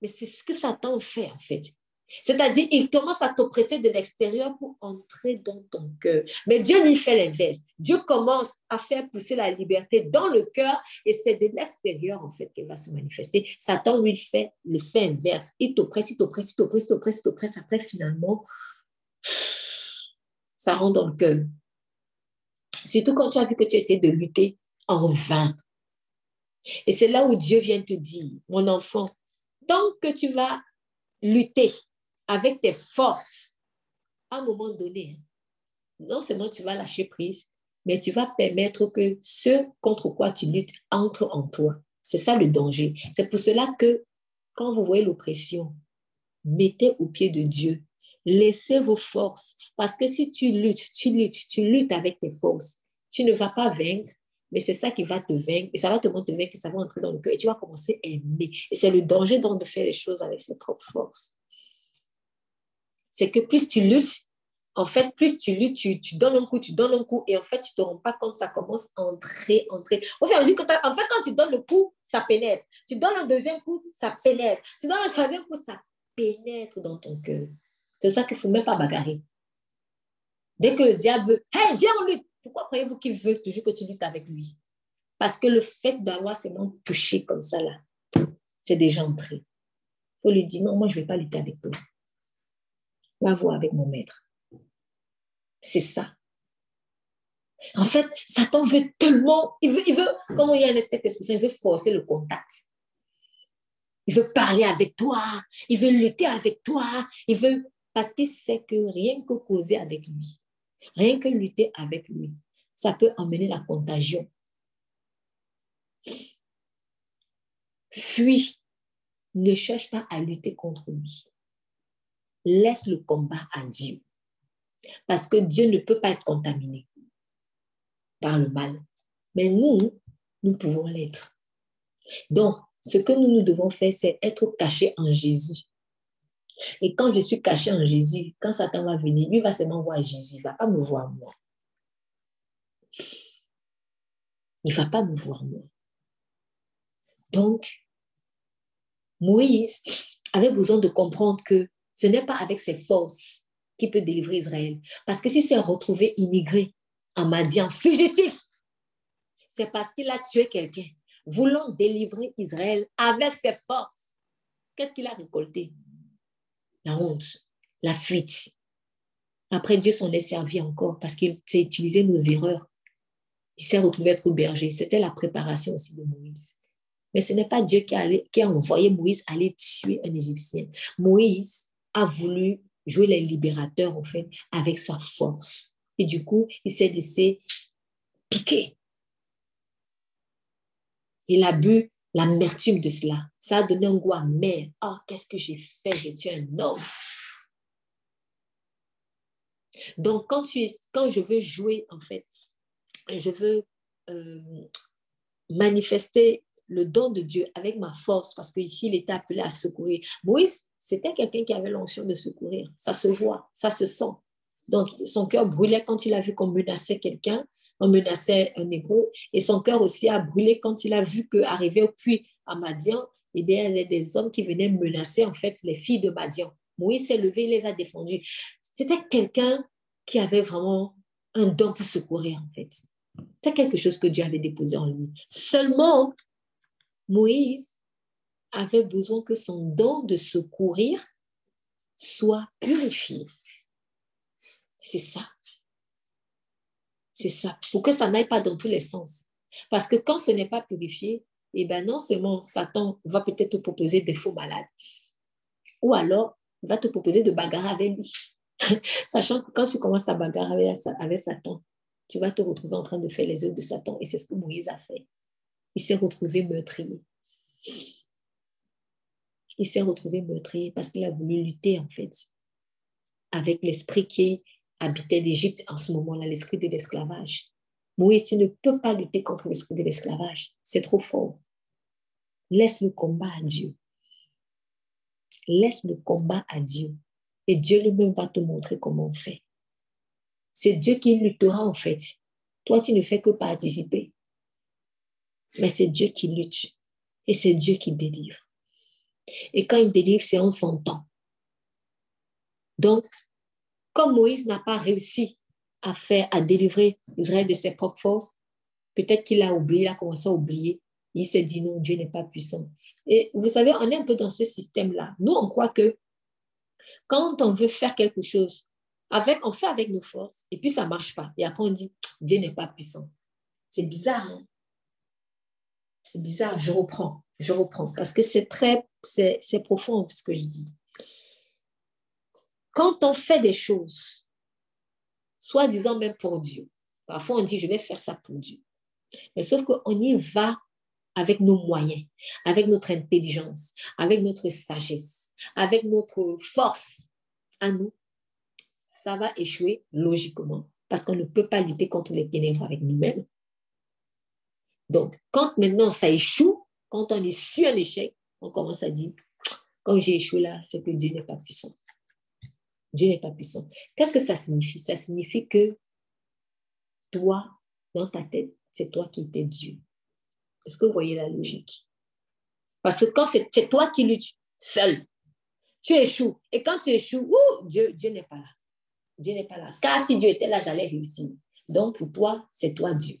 Mais c'est ce que Satan fait, en fait. C'est-à-dire, il commence à t'oppresser de l'extérieur pour entrer dans ton cœur. Mais Dieu lui fait l'inverse. Dieu commence à faire pousser la liberté dans le cœur et c'est de l'extérieur, en fait, qu'elle va se manifester. Satan lui fait le fait inverse. Il t'oppresse, il t'oppresse, il t'oppresse, il t'oppresse, il t'oppresse. Après, finalement, ça rentre dans le cœur. Surtout quand tu as vu que tu essaies de lutter en vain. Et c'est là où Dieu vient te dire, mon enfant, tant que tu vas lutter avec tes forces, à un moment donné, non seulement tu vas lâcher prise, mais tu vas permettre que ce contre quoi tu luttes entre en toi. C'est ça le danger. C'est pour cela que quand vous voyez l'oppression, mettez au pied de Dieu. Laissez vos forces. Parce que si tu luttes, tu luttes, tu luttes avec tes forces, tu ne vas pas vaincre, mais c'est ça qui va te vaincre. Et ça va te montrer vaincre, ça va entrer dans le cœur et tu vas commencer à aimer. Et c'est le danger donc de faire les choses avec ses propres forces c'est que plus tu luttes, en fait, plus tu luttes, tu, donnes un coup, tu donnes un coup, et en fait, tu ne te rends pas compte, ça commence à entrer, entrer. En fait, quand tu donnes le coup, ça pénètre. Tu donnes un deuxième coup, ça pénètre. Tu donnes un troisième coup, ça pénètre dans ton cœur. C'est ça qu'il ne faut même pas bagarrer. Dès que le diable veut, hey, viens, on lutte. Pourquoi croyez-vous qu'il veut toujours que tu luttes avec lui? Parce que le fait d'avoir ses mains touchées comme ça, là, c'est déjà entré. Il faut lui dire, non, moi, je ne vais pas lutter avec toi va voir avec mon maître. C'est ça. En fait, Satan veut tellement, il veut, il veut comment il y a cette expression, il veut forcer le contact. Il veut parler avec toi. Il veut lutter avec toi. Il veut, parce qu'il sait que rien que causer avec lui, rien que lutter avec lui, ça peut emmener la contagion. Fuis. Ne cherche pas à lutter contre lui. Laisse le combat à Dieu. Parce que Dieu ne peut pas être contaminé par le mal. Mais nous, nous pouvons l'être. Donc, ce que nous, nous devons faire, c'est être cachés en Jésus. Et quand je suis caché en Jésus, quand Satan va venir, lui va seulement voir Jésus, il ne va pas me voir moi. Il ne va pas me voir moi. Donc, Moïse avait besoin de comprendre que ce n'est pas avec ses forces qu'il peut délivrer Israël. Parce que s'il s'est retrouvé immigré en Madian, fugitif, c'est parce qu'il a tué quelqu'un, voulant délivrer Israël avec ses forces. Qu'est-ce qu'il a récolté? La honte, la fuite. Après, Dieu s'en est servi encore parce qu'il s'est utilisé nos erreurs. Il s'est retrouvé être berger. C'était la préparation aussi de Moïse. Mais ce n'est pas Dieu qui a, qui a envoyé Moïse aller tuer un Égyptien. Moïse a voulu jouer les libérateurs, en fait, avec sa force. Et du coup, il s'est laissé piquer. Il a bu l'amertume de cela. Ça a donné un goût amer. Oh, qu'est-ce que j'ai fait? J'ai tué un homme. Donc, quand, tu quand je veux jouer, en fait, je veux euh, manifester le don de Dieu avec ma force, parce qu'ici, il était appelé à secourir. Moïse, c'était quelqu'un qui avait l'onction de secourir. Ça se voit, ça se sent. Donc, son cœur brûlait quand il a vu qu'on menaçait quelqu'un, on menaçait un héros, et son cœur aussi a brûlé quand il a vu qu'arrivé au puits à Madian, eh bien, il y avait des hommes qui venaient menacer, en fait, les filles de Madian. Moïse s'est levé, il les a défendus. C'était quelqu'un qui avait vraiment un don pour secourir, en fait. C'était quelque chose que Dieu avait déposé en lui. Seulement, Moïse avait besoin que son don de secourir soit purifié. C'est ça. C'est ça. Pour que ça n'aille pas dans tous les sens. Parce que quand ce n'est pas purifié, eh bien non seulement Satan va peut-être te proposer des faux malades, ou alors il va te proposer de bagarrer avec lui. *laughs* Sachant que quand tu commences à bagarrer avec Satan, tu vas te retrouver en train de faire les œuvres de Satan. Et c'est ce que Moïse a fait il s'est retrouvé meurtrier. Il s'est retrouvé meurtrier parce qu'il a voulu lutter, en fait, avec l'esprit qui habitait d'Égypte en ce moment-là, l'esprit de l'esclavage. Moïse, tu ne peux pas lutter contre l'esprit de l'esclavage. C'est trop fort. Laisse le combat à Dieu. Laisse le combat à Dieu. Et Dieu lui-même va te montrer comment on fait. C'est Dieu qui luttera en fait. Toi, tu ne fais que participer. Mais c'est Dieu qui lutte et c'est Dieu qui délivre. Et quand il délivre, c'est en son temps. Donc, comme Moïse n'a pas réussi à faire, à délivrer Israël de ses propres forces, peut-être qu'il a oublié, il a commencé à oublier. Il s'est dit non, Dieu n'est pas puissant. Et vous savez, on est un peu dans ce système-là. Nous, on croit que quand on veut faire quelque chose, avec, on fait avec nos forces, et puis ça ne marche pas. Et après, on dit, Dieu n'est pas puissant. C'est bizarre. Hein? C'est bizarre, je reprends, je reprends, parce que c'est très, c'est profond ce que je dis. Quand on fait des choses, soi-disant même pour Dieu, parfois on dit je vais faire ça pour Dieu, mais sauf qu'on y va avec nos moyens, avec notre intelligence, avec notre sagesse, avec notre force à nous, ça va échouer logiquement parce qu'on ne peut pas lutter contre les ténèbres avec nous-mêmes. Donc, quand maintenant ça échoue, quand on est sur un échec, on commence à dire, quand j'ai échoué là, c'est que Dieu n'est pas puissant. Dieu n'est pas puissant. Qu'est-ce que ça signifie? Ça signifie que toi, dans ta tête, c'est toi qui étais Dieu. Est-ce que vous voyez la logique? Parce que quand c'est toi qui luttes seul, tu échoues. Et quand tu échoues, Dieu, Dieu n'est pas là. Dieu n'est pas là. Car si Dieu était là, j'allais réussir. Donc pour toi, c'est toi Dieu.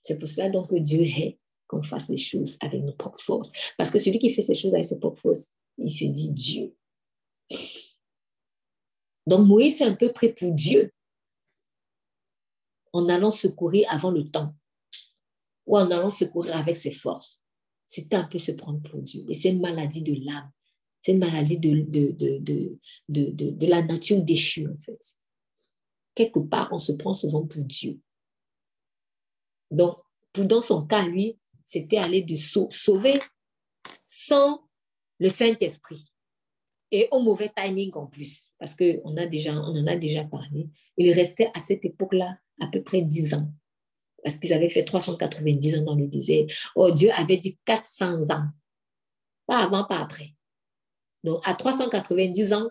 C'est pour cela donc que Dieu est qu'on fasse les choses avec nos propres forces. Parce que celui qui fait ces choses avec ses propres forces, il se dit Dieu. Donc Moïse est un peu prêt pour Dieu en allant secourir avant le temps ou en allant secourir avec ses forces. C'était un peu se prendre pour Dieu. Et c'est une maladie de l'âme. C'est une maladie de, de, de, de, de la nature déchue, en fait. Quelque part, on se prend souvent pour Dieu. Donc, dans son cas, lui, c'était aller de sauver sans le Saint-Esprit. Et au mauvais timing en plus, parce qu'on on en a déjà parlé. Il restait à cette époque-là à peu près 10 ans, parce qu'ils avaient fait 390 ans dans le désert. Oh, Dieu avait dit 400 ans. Pas avant, pas après. Donc, à 390 ans,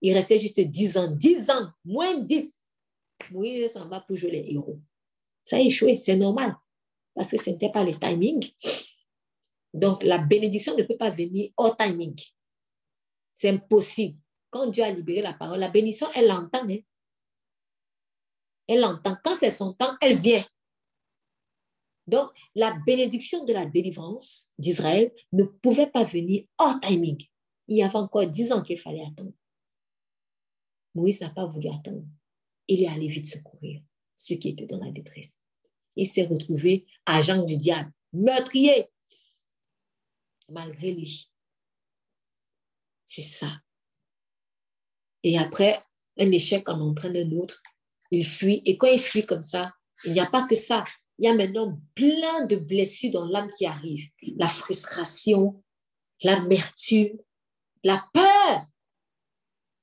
il restait juste 10 ans. 10 ans, moins 10. Moïse s'en va pour jouer les héros. Ça a échoué, c'est normal, parce que ce n'était pas le timing. Donc, la bénédiction ne peut pas venir au timing. C'est impossible. Quand Dieu a libéré la parole, la bénédiction, elle l'entend. Hein? Elle l'entend. Quand c'est son temps, elle vient. Donc, la bénédiction de la délivrance d'Israël ne pouvait pas venir au timing. Il y avait encore dix ans qu'il fallait attendre. Moïse n'a pas voulu attendre. Il est allé vite secourir ceux qui étaient dans la détresse. Il s'est retrouvé agent du diable, meurtrier, malgré lui. C'est ça. Et après, un échec en entraîne un autre, il fuit. Et quand il fuit comme ça, il n'y a pas que ça. Il y a maintenant plein de blessures dans l'âme qui arrivent. La frustration, l'amertume, la peur,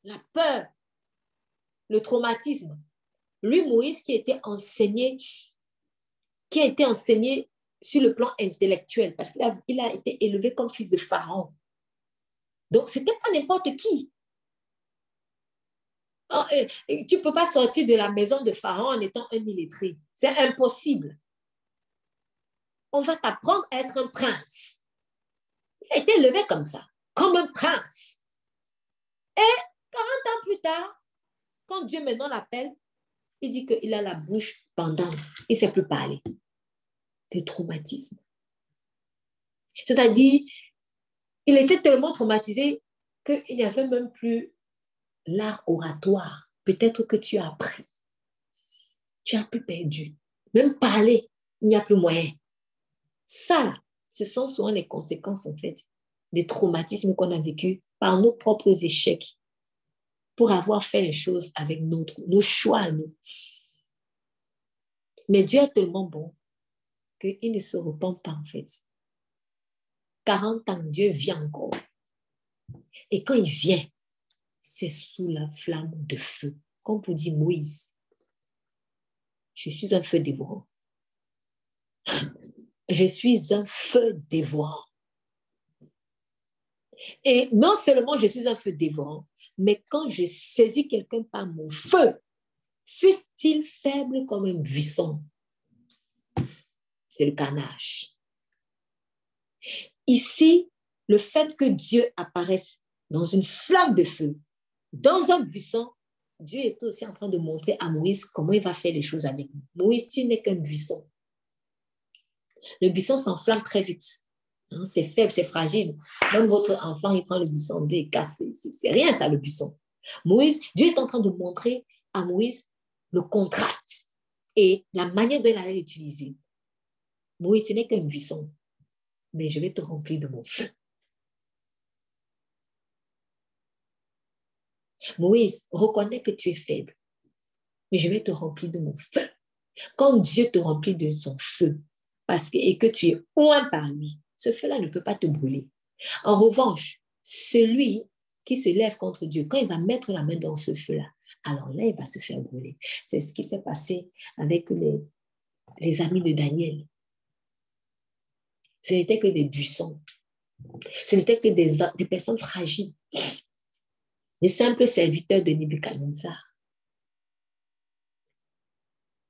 la peur, le traumatisme. Lui, Moïse, qui était enseigné, qui a été enseigné sur le plan intellectuel, parce qu'il a, été élevé comme fils de Pharaon. Donc, ce n'était pas n'importe qui. Ah, tu ne peux pas sortir de la maison de Pharaon en étant un illettré. C'est impossible. On va t'apprendre à être un prince. Il a été élevé comme ça, comme un prince. Et 40 ans plus tard, quand Dieu maintenant l'appelle, il dit qu'il a la bouche pendante. Il ne sait plus parler. Des traumatismes. C'est-à-dire, il était tellement traumatisé qu'il n'y avait même plus l'art oratoire. Peut-être que tu as appris. Tu as plus perdu. Même parler, il n'y a plus moyen. Ça, ce sont souvent les conséquences, en fait, des traumatismes qu'on a vécus par nos propres échecs pour avoir fait les choses avec notre, nos choix nous. Mais Dieu est tellement bon qu'il ne se repent pas en fait. 40 ans, Dieu vient encore. Et quand il vient, c'est sous la flamme de feu. Comme pour dire Moïse, je suis un feu dévorant. Je suis un feu dévorant. Et non seulement je suis un feu dévorant, mais quand je saisis quelqu'un par mon feu, fût-il faible comme un buisson, c'est le carnage. Ici, le fait que Dieu apparaisse dans une flamme de feu, dans un buisson, Dieu est aussi en train de montrer à Moïse comment il va faire les choses avec nous. Moïse, tu n'es qu'un buisson. Le buisson s'enflamme très vite. Hein, c'est faible, c'est fragile. Même votre enfant, il prend le buisson de et casse. C'est rien, ça, le buisson. Moïse, Dieu est en train de montrer à Moïse le contraste et la manière dont il allait l'utiliser. Moïse, ce n'est qu'un buisson, mais je vais te remplir de mon feu. Moïse, reconnais que tu es faible, mais je vais te remplir de mon feu. Quand Dieu te remplit de son feu, parce que, et que tu es oint par lui, ce feu-là ne peut pas te brûler. En revanche, celui qui se lève contre Dieu, quand il va mettre la main dans ce feu-là, alors là, il va se faire brûler. C'est ce qui s'est passé avec les, les amis de Daniel. Ce n'était que des buissons. Ce n'était que des, des personnes fragiles. Les simples serviteurs de Nebuchadnezzar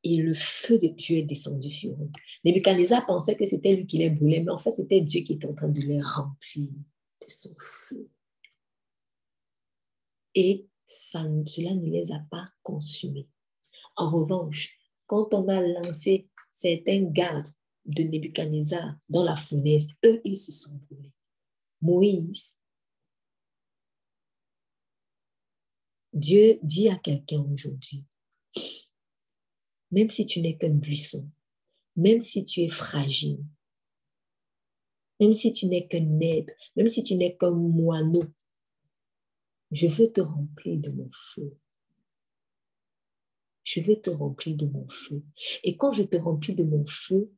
et le feu de Dieu est descendu sur eux. Nebuchadnezzar pensait que c'était lui qui les brûlait, mais en fait, c'était Dieu qui était en train de les remplir de son feu. Et cela ne les a pas consumés. En revanche, quand on a lancé certains gardes de Nebuchadnezzar dans la fournaise, eux, ils se sont brûlés. Moïse, Dieu dit à quelqu'un aujourd'hui, même si tu n'es qu'un buisson, même si tu es fragile, même si tu n'es qu'un nègre, même si tu n'es qu'un moineau, je veux te remplir de mon feu. Je veux te remplir de mon feu. Et quand je te remplis de mon feu,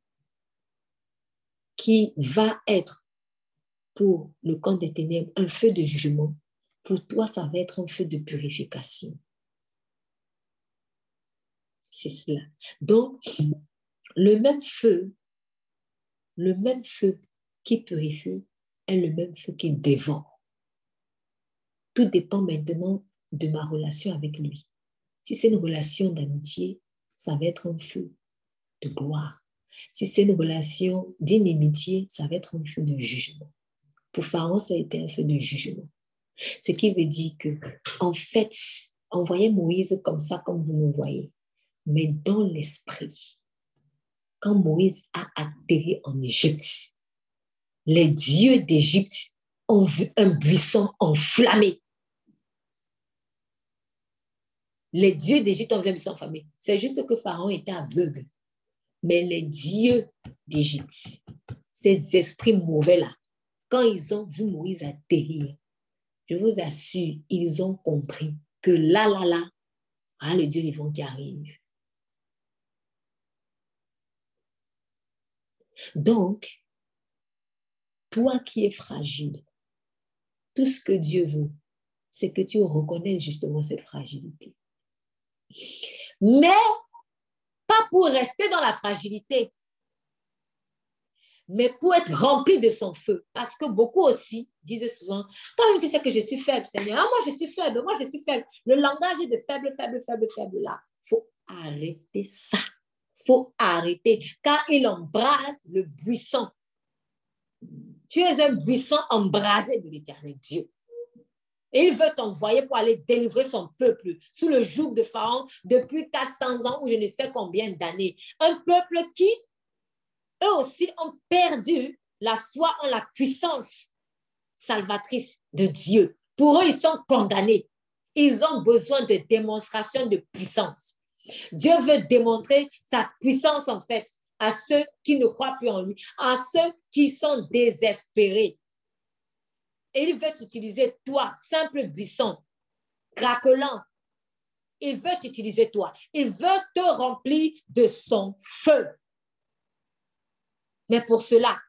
qui va être pour le camp des ténèbres un feu de jugement, pour toi, ça va être un feu de purification. C'est cela. Donc, le même feu, le même feu qui purifie est le même feu qui dévore. Tout dépend maintenant de ma relation avec lui. Si c'est une relation d'amitié, ça va être un feu de gloire. Si c'est une relation d'inimitié, ça va être un feu de jugement. Pour Pharaon, ça a été un feu de jugement. Ce qui veut dire que, en fait, on voyait Moïse comme ça, comme vous me voyez, mais dans l'esprit. Quand Moïse a atterri en Égypte, les dieux d'Égypte ont vu un buisson enflammé. Les dieux d'Égypte ont vu un buisson enflammé. C'est juste que Pharaon était aveugle. Mais les dieux d'Égypte, ces esprits mauvais-là, quand ils ont vu Moïse atterrir, je vous assure, ils ont compris que là, là, là, ah, le Dieu vivant qui arrive. Donc, toi qui es fragile, tout ce que Dieu veut, c'est que tu reconnaisses justement cette fragilité. Mais pas pour rester dans la fragilité, mais pour être rempli de son feu. Parce que beaucoup aussi disent souvent, toi-même tu sais que je suis faible, Seigneur. Ah, moi je suis faible, moi je suis faible. Le langage est de faible, faible, faible, faible là. Faut arrêter ça. Faut arrêter. Car il embrase le buisson. Tu es un buisson embrasé de l'éternel Dieu. Et il veut t'envoyer pour aller délivrer son peuple sous le joug de Pharaon depuis 400 ans ou je ne sais combien d'années. Un peuple qui, eux aussi, ont perdu la foi en la puissance salvatrice de Dieu. Pour eux, ils sont condamnés. Ils ont besoin de démonstration de puissance. Dieu veut démontrer sa puissance, en fait, à ceux qui ne croient plus en lui, à ceux qui sont désespérés. Et il veut utiliser toi, simple buisson, craquelant. Il veut utiliser toi. Il veut te remplir de son feu. Mais pour cela,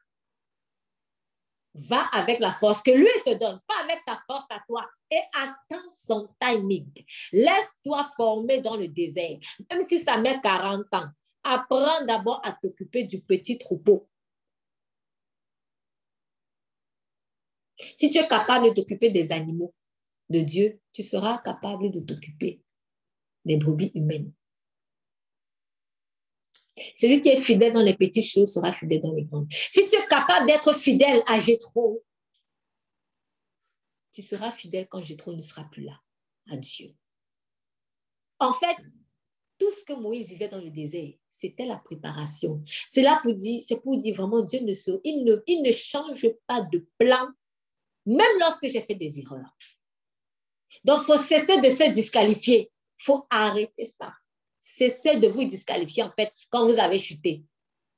va avec la force que lui te donne, pas avec ta force à toi. Et attends son timing. Laisse-toi former dans le désert, même si ça met 40 ans. Apprends d'abord à t'occuper du petit troupeau. Si tu es capable de t'occuper des animaux de Dieu, tu seras capable de t'occuper des brebis humaines. Celui qui est fidèle dans les petites choses sera fidèle dans les grandes. Si tu es capable d'être fidèle à Jétro, tu seras fidèle quand Jétro ne sera plus là, à Dieu. En fait, tout ce que Moïse vivait dans le désert, c'était la préparation. C'est là pour dire, c'est pour dire vraiment, Dieu ne, il ne, il ne change pas de plan même lorsque j'ai fait des erreurs. Donc, il faut cesser de se disqualifier. Il faut arrêter ça. Cessez de vous disqualifier, en fait, quand vous avez chuté.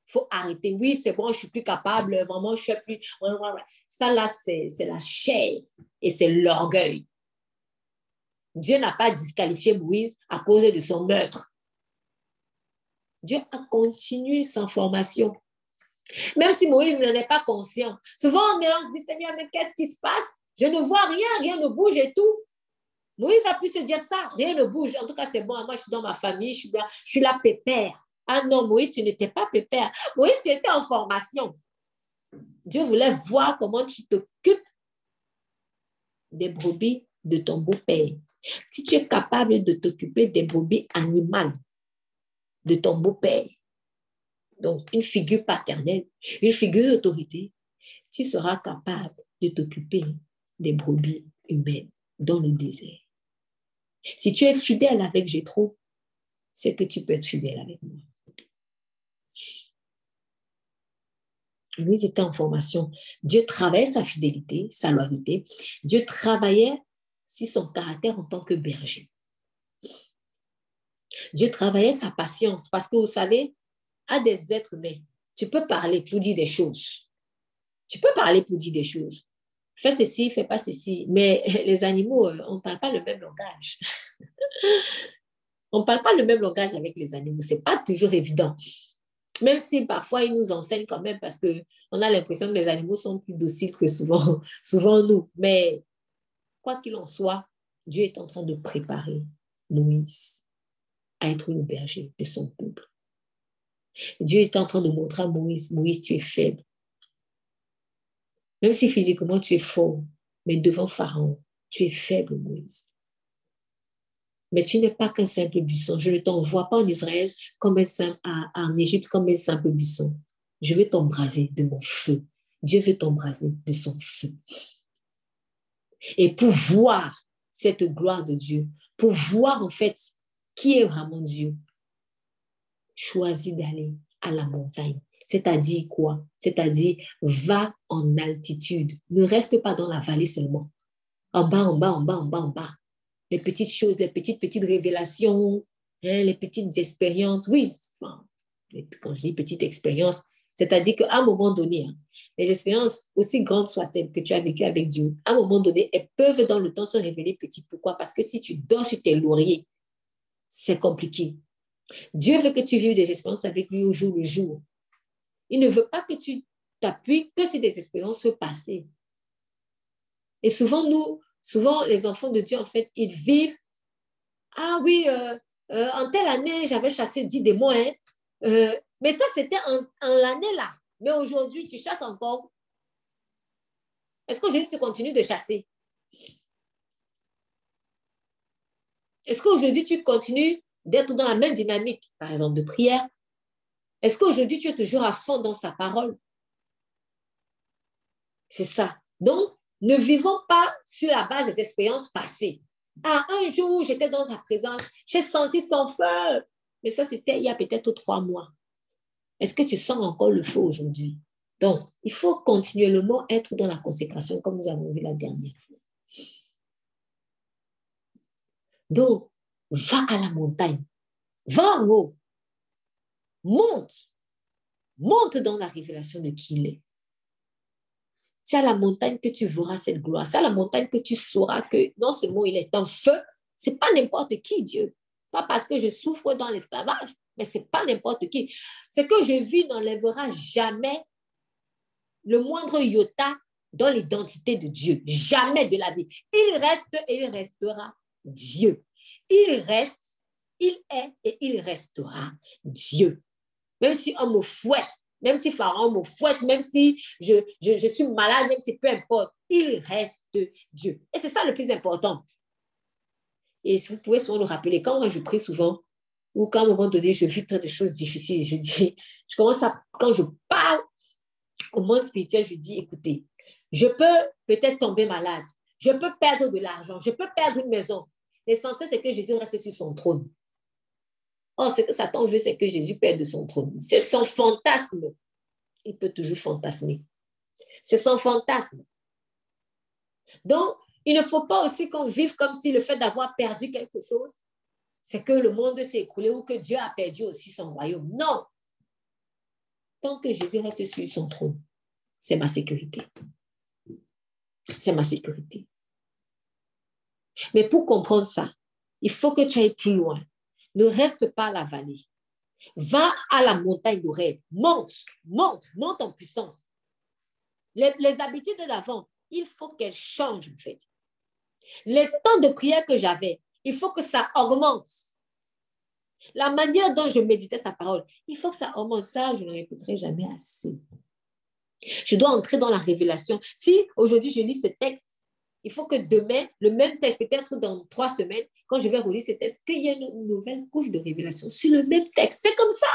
Il faut arrêter. Oui, c'est bon, je suis plus capable, vraiment, je suis plus. Ça, là, c'est la chair et c'est l'orgueil. Dieu n'a pas disqualifié Moïse à cause de son meurtre. Dieu a continué sa formation. Même si Moïse n'en est pas conscient. Souvent, on se dit, Seigneur, mais qu'est-ce qui se passe? Je ne vois rien, rien ne bouge et tout. Moïse a pu se dire ça, rien ne bouge. En tout cas, c'est bon, moi, je suis dans ma famille, je suis, bien, je suis là pépère. Ah non, Moïse, tu n'étais pas pépère. Moïse, tu étais en formation. Dieu voulait voir comment tu t'occupes des brebis de ton beau-père. Si tu es capable de t'occuper des brebis animales de ton beau-père, donc une figure paternelle, une figure d'autorité, tu seras capable de t'occuper des brebis humaines dans le désert. Si tu es fidèle avec Jétro, c'est que tu peux être fidèle avec moi. Lui était en formation. Dieu travaillait sa fidélité, sa loyauté. Dieu travaillait sur son caractère en tant que berger. Dieu travaillait sa patience parce que vous savez, à des êtres humains, tu peux parler pour dire des choses. Tu peux parler pour dire des choses. Fais ceci, fais pas ceci. Mais *laughs* les animaux, euh, on ne parle pas le même langage. *laughs* on ne parle pas le même langage avec les animaux. Ce n'est pas toujours évident. Même si parfois ils nous enseignent quand même parce qu'on a l'impression que les animaux sont plus dociles que souvent, *laughs* souvent nous. Mais quoi qu'il en soit, Dieu est en train de préparer Moïse à être le berger de son peuple. Dieu est en train de montrer à Moïse, Moïse, tu es faible. Même si physiquement tu es fort, mais devant Pharaon, tu es faible, Moïse. Mais tu n'es pas qu'un simple buisson. Je ne t'envoie pas en Israël comme un simple, en Égypte comme un simple buisson. Je vais t'embraser de mon feu. Dieu veut t'embraser de son feu. Et pour voir cette gloire de Dieu, pour voir en fait qui est vraiment Dieu, choisis d'aller à la montagne. C'est-à-dire quoi? C'est-à-dire va en altitude. Ne reste pas dans la vallée seulement. En bas, en bas, en bas, en bas, en bas les petites choses, les petites, petites révélations, hein, les petites expériences. Oui, quand je dis petite expérience, c'est-à-dire qu'à un moment donné, hein, les expériences, aussi grandes soient-elles que tu as vécues avec Dieu, à un moment donné, elles peuvent dans le temps se révéler petites. Pourquoi? Parce que si tu dors sur tes lauriers, c'est compliqué. Dieu veut que tu vives des expériences avec lui au jour le jour. Il ne veut pas que tu t'appuies que sur des expériences passées. Et souvent, nous, souvent, les enfants de Dieu, en fait, ils vivent. Ah oui, euh, euh, en telle année, j'avais chassé 10 démons. Hein. Euh, mais ça, c'était en, en l'année là. Mais aujourd'hui, tu chasses encore. Est-ce qu'aujourd'hui, tu continues de chasser? Est-ce qu'aujourd'hui, tu continues d'être dans la même dynamique, par exemple, de prière? Est-ce qu'aujourd'hui, tu es toujours à fond dans sa parole? C'est ça. Donc, ne vivons pas sur la base des expériences passées. Ah, un jour, j'étais dans sa présence, j'ai senti son feu. Mais ça, c'était il y a peut-être trois mois. Est-ce que tu sens encore le feu aujourd'hui? Donc, il faut continuellement être dans la consécration, comme nous avons vu la dernière fois. Donc, va à la montagne, va en haut, monte, monte dans la révélation de qui il est. C'est à la montagne que tu verras cette gloire. C'est à la montagne que tu sauras que non seulement il est en feu, c'est pas n'importe qui Dieu. Pas parce que je souffre dans l'esclavage, mais c'est pas n'importe qui. Ce que je vis n'enlèvera jamais le moindre iota dans l'identité de Dieu. Jamais de la vie. Il reste et il restera Dieu. Il reste, il est et il restera Dieu. Même si on me fouette, même si Pharaon me fouette, même si je, je, suis malade, même si peu importe, il reste Dieu. Et c'est ça le plus important. Et vous pouvez souvent le rappeler, quand je prie souvent, ou quand à un moment donné, je vis tant de choses difficiles, je dis, je commence à, quand je parle au monde spirituel, je dis, écoutez, je peux peut-être tomber malade, je peux perdre de l'argent, je peux perdre une maison. L'essentiel, c'est que Jésus reste sur son trône. Oh, ce que Satan veut, c'est que Jésus perde de son trône. C'est son fantasme. Il peut toujours fantasmer. C'est son fantasme. Donc, il ne faut pas aussi qu'on vive comme si le fait d'avoir perdu quelque chose, c'est que le monde s'est écroulé ou que Dieu a perdu aussi son royaume. Non. Tant que Jésus reste sur son trône, c'est ma sécurité. C'est ma sécurité. Mais pour comprendre ça, il faut que tu ailles plus loin. Ne reste pas à la vallée. Va à la montagne de rêve. Monte, monte, monte en puissance. Les, habitudes d'avant, il faut qu'elles changent en fait. Les temps de prière que j'avais, il faut que ça augmente. La manière dont je méditais sa parole, il faut que ça augmente. Ça, je ne répéterai jamais assez. Je dois entrer dans la révélation. Si aujourd'hui je lis ce texte, il faut que demain, le même texte, peut-être dans trois semaines, quand je vais relire ce texte, qu'il y ait une nouvelle couche de révélation sur le même texte. C'est comme ça.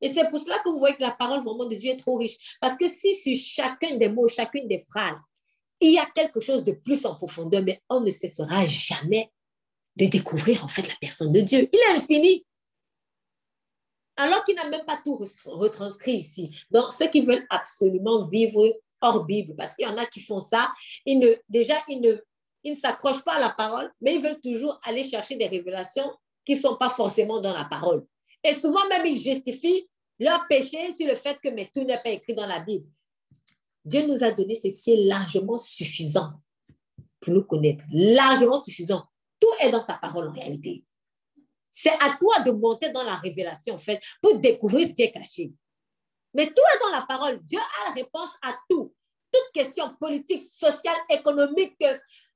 Et c'est pour cela que vous voyez que la parole vraiment de Dieu est trop riche. Parce que si sur chacun des mots, chacune des phrases, il y a quelque chose de plus en profondeur, mais on ne cessera jamais de découvrir en fait la personne de Dieu. Il est infini. Alors qu'il n'a même pas tout retranscrit ici. Donc, ceux qui veulent absolument vivre hors Bible, parce qu'il y en a qui font ça. Ils ne, déjà, ils ne, ils ne s'accrochent pas à la parole, mais ils veulent toujours aller chercher des révélations qui ne sont pas forcément dans la parole. Et souvent même, ils justifient leur péché sur le fait que mais tout n'est pas écrit dans la Bible. Dieu nous a donné ce qui est largement suffisant pour nous connaître. Largement suffisant. Tout est dans sa parole en réalité. C'est à toi de monter dans la révélation, en fait, pour découvrir ce qui est caché. Mais tout est dans la parole. Dieu a la réponse à tout. Toute question politique, sociale, économique,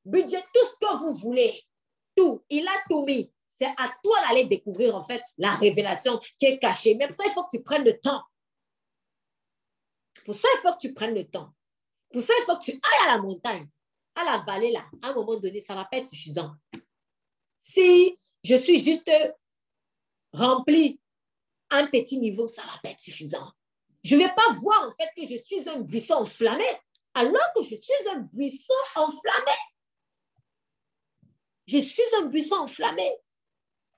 budget, tout ce que vous voulez. Tout. Il a tout mis. C'est à toi d'aller découvrir, en fait, la révélation qui est cachée. Mais pour ça, il faut que tu prennes le temps. Pour ça, il faut que tu prennes le temps. Pour ça, il faut que tu ailles à la montagne, à la vallée, là. À un moment donné, ça ne va pas être suffisant. Si je suis juste rempli un petit niveau, ça ne va pas être suffisant. Je ne vais pas voir en fait que je suis un buisson enflammé alors que je suis un buisson enflammé. Je suis un buisson enflammé,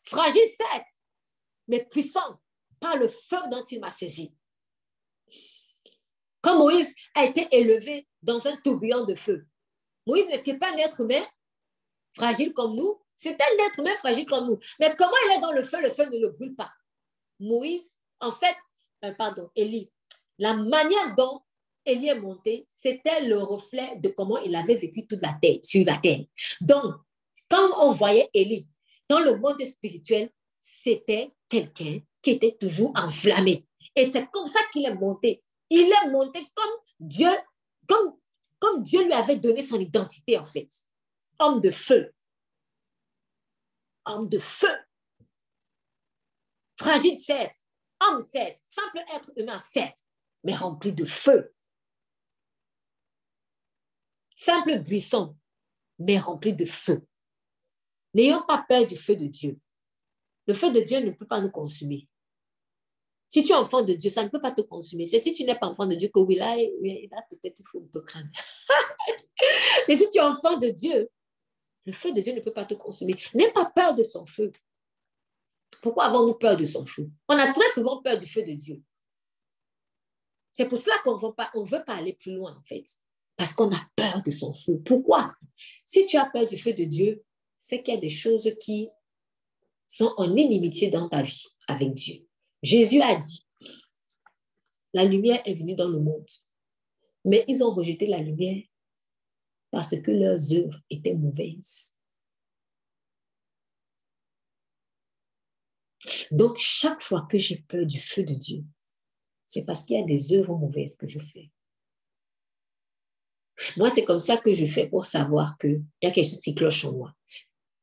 fragile certes, mais puissant par le feu dont il m'a saisi. Quand Moïse a été élevé dans un tourbillon de feu, Moïse n'était pas un être humain fragile comme nous, c'était un être humain fragile comme nous. Mais comment il est dans le feu, le feu ne le brûle pas. Moïse, en fait, euh, pardon, Élie, la manière dont Élie est monté, c'était le reflet de comment il avait vécu toute la terre, sur la terre. Donc, quand on voyait Élie dans le monde spirituel, c'était quelqu'un qui était toujours enflammé. Et c'est comme ça qu'il est monté. Il est monté comme Dieu, comme, comme Dieu lui avait donné son identité, en fait. Homme de feu. Homme de feu. Fragile, certes. Homme, certes. Simple être humain, certes mais rempli de feu. Simple buisson, mais rempli de feu. N'ayons pas peur du feu de Dieu. Le feu de Dieu ne peut pas nous consumer. Si tu es enfant de Dieu, ça ne peut pas te consumer. C'est si tu n'es pas enfant de Dieu que oui, là, peut-être il faut un peu craindre. *laughs* Mais si tu es enfant de Dieu, le feu de Dieu ne peut pas te consumer. N'aie pas peur de son feu. Pourquoi avons-nous peur de son feu? On a très souvent peur du feu de Dieu. C'est pour cela qu'on ne veut pas aller plus loin, en fait. Parce qu'on a peur de son feu. Pourquoi? Si tu as peur du feu de Dieu, c'est qu'il y a des choses qui sont en inimitié dans ta vie avec Dieu. Jésus a dit, la lumière est venue dans le monde, mais ils ont rejeté la lumière parce que leurs œuvres étaient mauvaises. Donc, chaque fois que j'ai peur du feu de Dieu, c'est parce qu'il y a des œuvres mauvaises que je fais. Moi, c'est comme ça que je fais pour savoir qu'il y a quelque chose qui cloche en moi.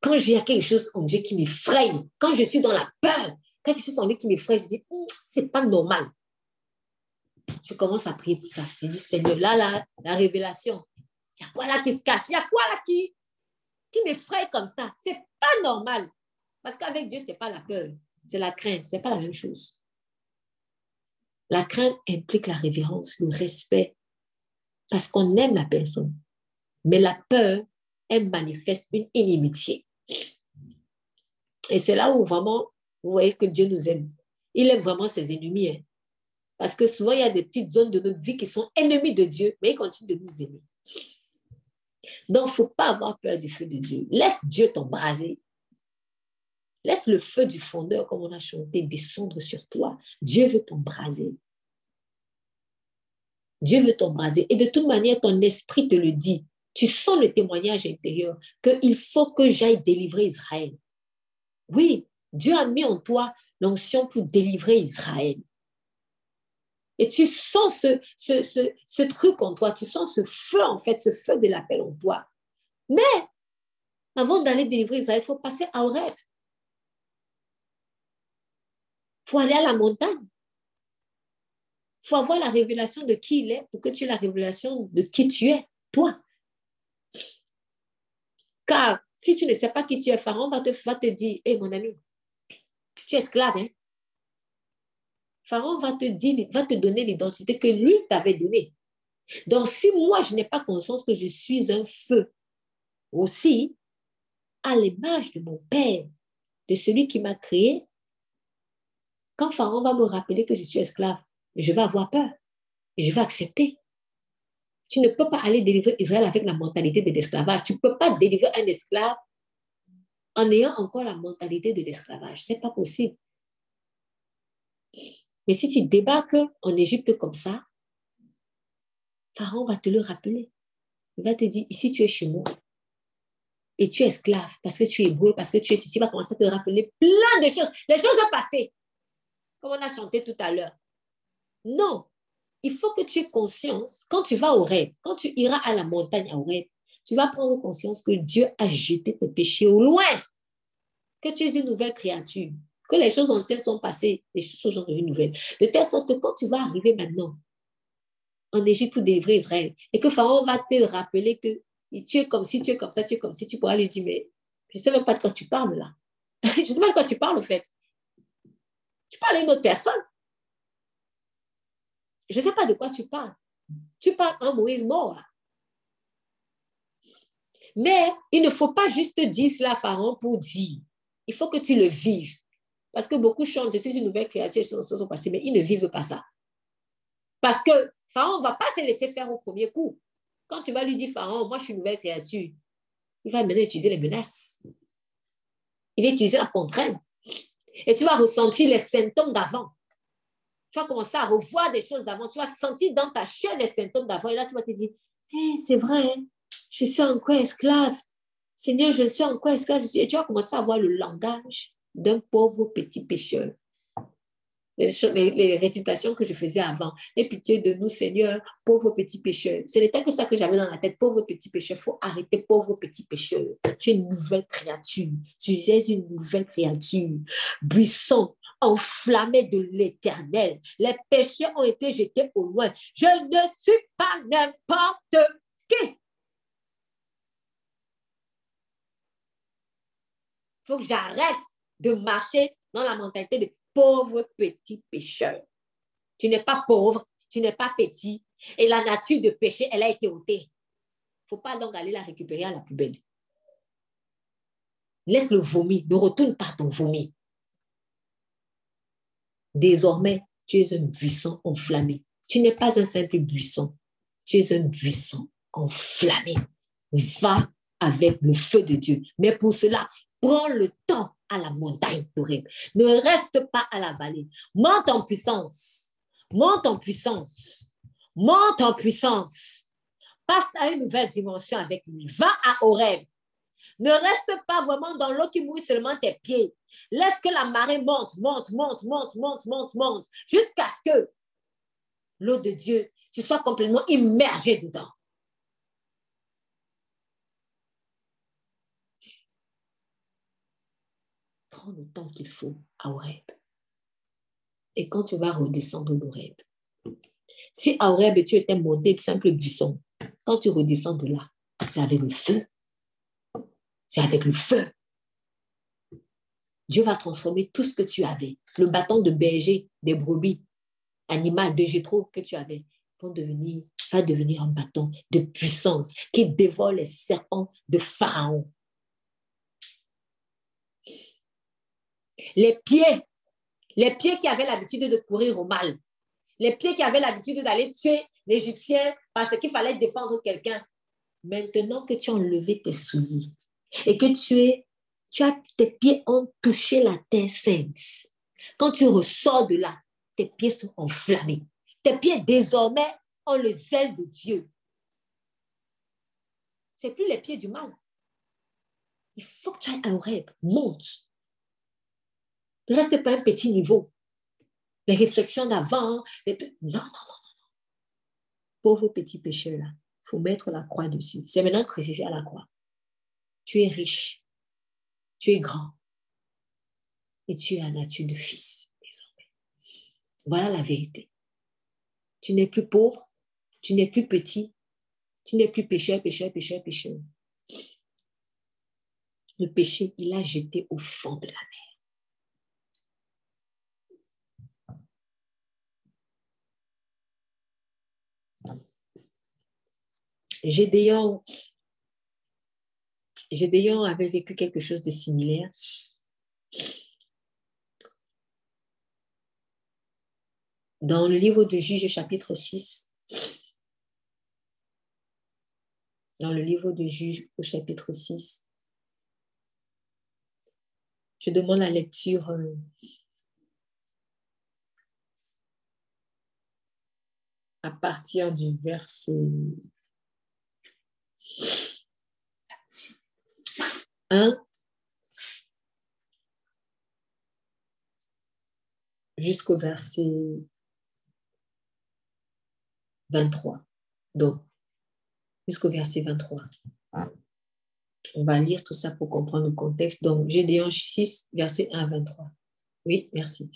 Quand il y a quelque chose en Dieu qui m'effraie, quand je suis dans la peur, quand quelque chose en lui qui m'effraie, je dis, hum, c'est pas normal. Je commence à prier pour ça. Je dis, Seigneur, là, là, la révélation, il y a quoi là qui se cache? Il y a quoi là qui, qui m'effraie comme ça? C'est pas normal. Parce qu'avec Dieu, c'est pas la peur, c'est la crainte, c'est pas la même chose. La crainte implique la révérence, le respect, parce qu'on aime la personne. Mais la peur, elle manifeste une inimitié. Et c'est là où vraiment, vous voyez que Dieu nous aime. Il aime vraiment ses ennemis. Hein. Parce que souvent, il y a des petites zones de notre vie qui sont ennemies de Dieu, mais il continue de nous aimer. Donc, il ne faut pas avoir peur du feu de Dieu. Laisse Dieu t'embraser. Laisse le feu du fondeur, comme on a chanté, descendre sur toi. Dieu veut t'embraser. Dieu veut t'embraser. Et de toute manière, ton esprit te le dit. Tu sens le témoignage intérieur qu'il faut que j'aille délivrer Israël. Oui, Dieu a mis en toi l'onction pour délivrer Israël. Et tu sens ce, ce, ce, truc en toi, tu sens ce feu en fait, ce feu de l'appel en toi. Mais avant d'aller délivrer Israël, il faut passer à Horeb. Faut aller à la montagne. Faut avoir la révélation de qui il est pour que tu aies la révélation de qui tu es, toi. Car si tu ne sais pas qui tu es, Pharaon va te, va te dire, hé mon ami, tu es esclave. Hein? Pharaon va te, dire, va te donner l'identité que lui t'avait donnée. Donc, si moi, je n'ai pas conscience que je suis un feu, aussi, à l'image de mon Père, de celui qui m'a créé, quand Pharaon va me rappeler que je suis esclave, je vais avoir peur et je vais accepter. Tu ne peux pas aller délivrer Israël avec la mentalité de l'esclavage. Tu ne peux pas délivrer un esclave en ayant encore la mentalité de l'esclavage. Ce n'est pas possible. Mais si tu débarques en Égypte comme ça, Pharaon va te le rappeler. Il va te dire, ici tu es chez moi. Et tu es esclave parce que tu es beau, parce que tu es ici. Il va commencer à te rappeler plein de choses. Les choses ont passé. Comme on a chanté tout à l'heure. Non. Il faut que tu aies conscience, quand tu vas au rêve, quand tu iras à la montagne au rêve, tu vas prendre conscience que Dieu a jeté tes péchés au loin, que tu es une nouvelle créature, que les choses anciennes sont passées, les choses sont devenues nouvelles. De telle sorte que quand tu vas arriver maintenant en Égypte pour délivrer Israël, et que Pharaon va te rappeler que tu es comme si, tu es comme ça, tu es comme si, tu pourras lui dire, mais je ne sais même pas de quoi tu parles là. *laughs* je ne sais pas de quoi tu parles, en fait. Tu parles à une autre personne. Je ne sais pas de quoi tu parles. Tu parles un Moïse mort. Mais il ne faut pas juste dire cela à Pharaon pour dire. Il faut que tu le vives. Parce que beaucoup chantent, je suis une nouvelle créature, choses sont passées, mais ils ne vivent pas ça. Parce que Pharaon ne va pas se laisser faire au premier coup. Quand tu vas lui dire, Pharaon, moi je suis une nouvelle créature, il va maintenant utiliser les menaces. Il va utiliser la contrainte. Et tu vas ressentir les symptômes d'avant. Tu vas commencer à revoir des choses d'avant. Tu vas sentir dans ta chair les symptômes d'avant. Et là, tu vas te dire, hey, c'est vrai, hein. je suis encore esclave? Seigneur, je suis encore esclave? Et tu vas commencer à avoir le langage d'un pauvre petit pécheur les, récitations que je faisais avant. Et pitié de nous, Seigneur, pauvre petit pécheur. Ce n'était que ça que j'avais dans la tête, pauvre petit pécheur. Il faut arrêter, pauvre petit pécheur. Tu es une nouvelle créature. Tu es une nouvelle créature. Buisson enflammé de l'éternel. Les péchés ont été jetés au loin. Je ne suis pas n'importe qui. Faut que j'arrête de marcher dans la mentalité de pauvre petit pécheur. Tu n'es pas pauvre, tu n'es pas petit. Et la nature de péché, elle a été ôtée. Il ne faut pas donc aller la récupérer à la poubelle. Laisse le vomi, ne retourne pas ton vomi. Désormais, tu es un buisson enflammé. Tu n'es pas un simple buisson. Tu es un buisson enflammé. Va avec le feu de Dieu. Mais pour cela, prends le temps à la montagne horrible. Ne reste pas à la vallée. Monte en puissance. Monte en puissance. Monte en puissance. Passe à une nouvelle dimension avec lui. Va à Horeb. Ne reste pas vraiment dans l'eau qui mouille seulement tes pieds. Laisse que la marée monte, monte, monte, monte, monte, monte, monte, jusqu'à ce que l'eau de Dieu, tu sois complètement immergé dedans. Le temps qu'il faut à Horeb. Et quand tu vas redescendre d'Horeb, si à Horeb tu étais monté simple buisson, quand tu redescends de là, c'est avec le feu. C'est avec le feu. Dieu va transformer tout ce que tu avais, le bâton de berger, des brebis, animal de Gétro que tu avais, devenir, va devenir un bâton de puissance qui dévore les serpents de Pharaon. Les pieds, les pieds qui avaient l'habitude de courir au mal, les pieds qui avaient l'habitude d'aller tuer l'Égyptien parce qu'il fallait défendre quelqu'un. Maintenant que tu as enlevé tes souliers et que tu es, tu as, tes pieds ont touché la terre sainte, quand tu ressors de là, tes pieds sont enflammés. Tes pieds désormais ont le zèle de Dieu. C'est plus les pieds du mal. Il faut que tu ailles un rêve, monte. Ne reste pas un petit niveau. Les réflexions d'avant, non, non, non, non. Pauvre petit pécheur là, il faut mettre la croix dessus. C'est maintenant que c'est à la croix. Tu es riche, tu es grand et tu es la nature de fils désormais. Voilà la vérité. Tu n'es plus pauvre, tu n'es plus petit, tu n'es plus pécheur, pécheur, pécheur, pécheur. Le péché, il a jeté au fond de la mer. Gédéon, avait vécu quelque chose de similaire. Dans le livre de Juges, chapitre 6, dans le livre de Juges au chapitre 6, je demande la lecture euh, à partir du verset 1 jusqu'au verset 23. Donc, jusqu'au verset 23. On va lire tout ça pour comprendre le contexte. Donc, Gédéon 6, verset 1 à 23. Oui, merci.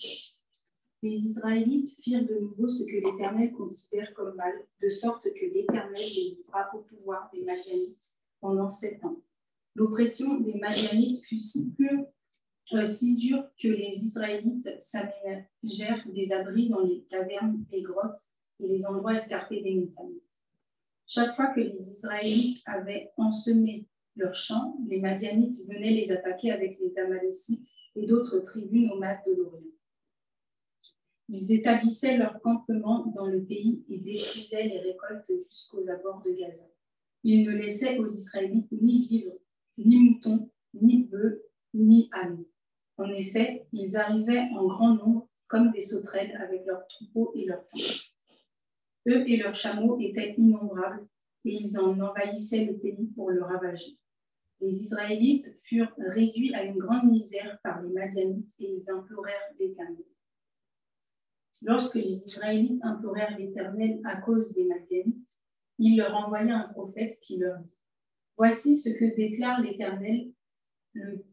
Les Israélites firent de nouveau ce que l'Éternel considère comme mal, de sorte que l'Éternel les livra au pouvoir des Madianites pendant sept ans. L'oppression des Madianites fut si, euh, si dure que les Israélites s'aménagèrent des abris dans les cavernes, les grottes et les endroits escarpés des montagnes. Chaque fois que les Israélites avaient ensemé leurs champs, les Madianites venaient les attaquer avec les Amalécites et d'autres tribus nomades de l'Orient. Ils établissaient leur campement dans le pays et détruisaient les récoltes jusqu'aux abords de Gaza. Ils ne laissaient aux Israélites ni vivres, ni moutons, ni bœufs, ni ânes. En effet, ils arrivaient en grand nombre comme des sauterelles avec leurs troupeaux et leurs tentes. Eux et leurs chameaux étaient innombrables et ils en envahissaient le pays pour le ravager. Les Israélites furent réduits à une grande misère par les Madianites et ils implorèrent l'Éternel. Lorsque les Israélites implorèrent l'Éternel à cause des Madianites, il leur envoya un prophète qui leur dit Voici ce que déclare l'Éternel, le,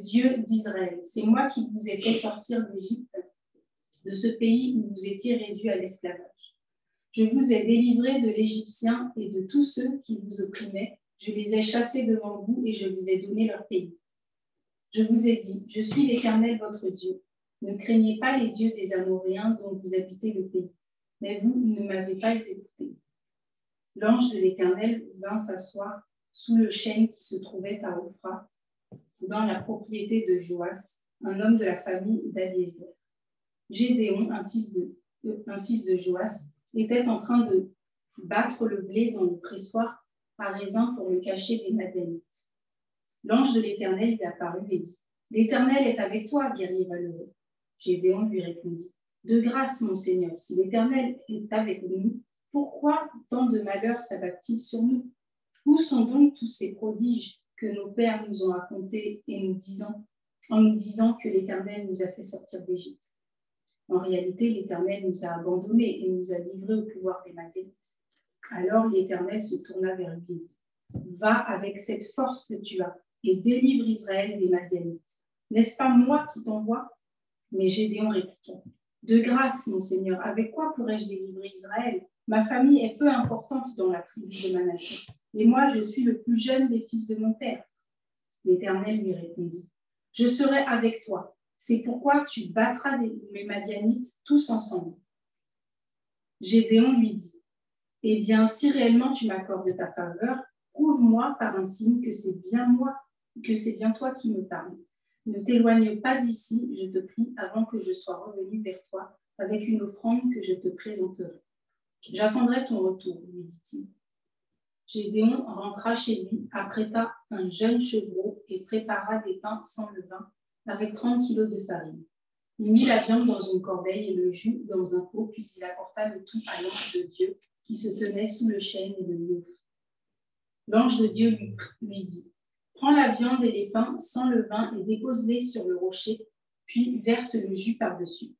Dieu d'Israël. C'est moi qui vous ai fait sortir d'Égypte, de ce pays où vous étiez réduits à l'esclavage. Je vous ai délivré de l'Égyptien et de tous ceux qui vous opprimaient. Je les ai chassés devant vous et je vous ai donné leur pays. Je vous ai dit, je suis l'Éternel votre Dieu. Ne craignez pas les dieux des Amoréens dont vous habitez le pays. Mais vous ne m'avez pas écouté. L'ange de l'Éternel vint s'asseoir sous le chêne qui se trouvait à Ophra, dans la propriété de Joas, un homme de la famille d'Abiezer. Gédéon, un fils de, un fils de Joas, était en train de battre le blé dans le pressoir à raisin pour le cacher des Madianites. L'ange de l'Éternel lui apparut et dit L'Éternel est avec toi, guerrier valeureux. Gédéon lui répondit De grâce, mon Seigneur, si l'Éternel est avec nous, pourquoi tant de malheurs s'abattent-ils sur nous? Où sont donc tous ces prodiges que nos pères nous ont racontés et nous disant, en nous disant que l'Éternel nous a fait sortir d'Égypte? En réalité, l'Éternel nous a abandonnés et nous a livrés au pouvoir des Madianites. Alors l'Éternel se tourna vers lui et dit Va avec cette force que tu as et délivre Israël des Madianites. N'est-ce pas moi qui t'envoie? Mais Gédéon répliqua De grâce, mon Seigneur, avec quoi pourrais-je délivrer Israël? Ma famille est peu importante dans la tribu de ma nation, et moi je suis le plus jeune des fils de mon père. L'Éternel lui répondit Je serai avec toi. C'est pourquoi tu battras les Madianites tous ensemble. Gédéon lui dit Eh bien, si réellement tu m'accordes ta faveur, prouve-moi par un signe que c'est bien moi, que c'est bien toi qui me parles. Ne t'éloigne pas d'ici, je te prie, avant que je sois revenu vers toi avec une offrande que je te présenterai. J'attendrai ton retour, lui dit-il. Gédéon rentra chez lui, apprêta un jeune chevreau et prépara des pains sans levain avec 30 kilos de farine. Il mit la viande dans une corbeille et le jus dans un pot, puis il apporta le tout à l'ange de Dieu qui se tenait sous le chêne et le lui L'ange de Dieu lui dit Prends la viande et les pains sans le vin et dépose-les sur le rocher, puis verse le jus par-dessus.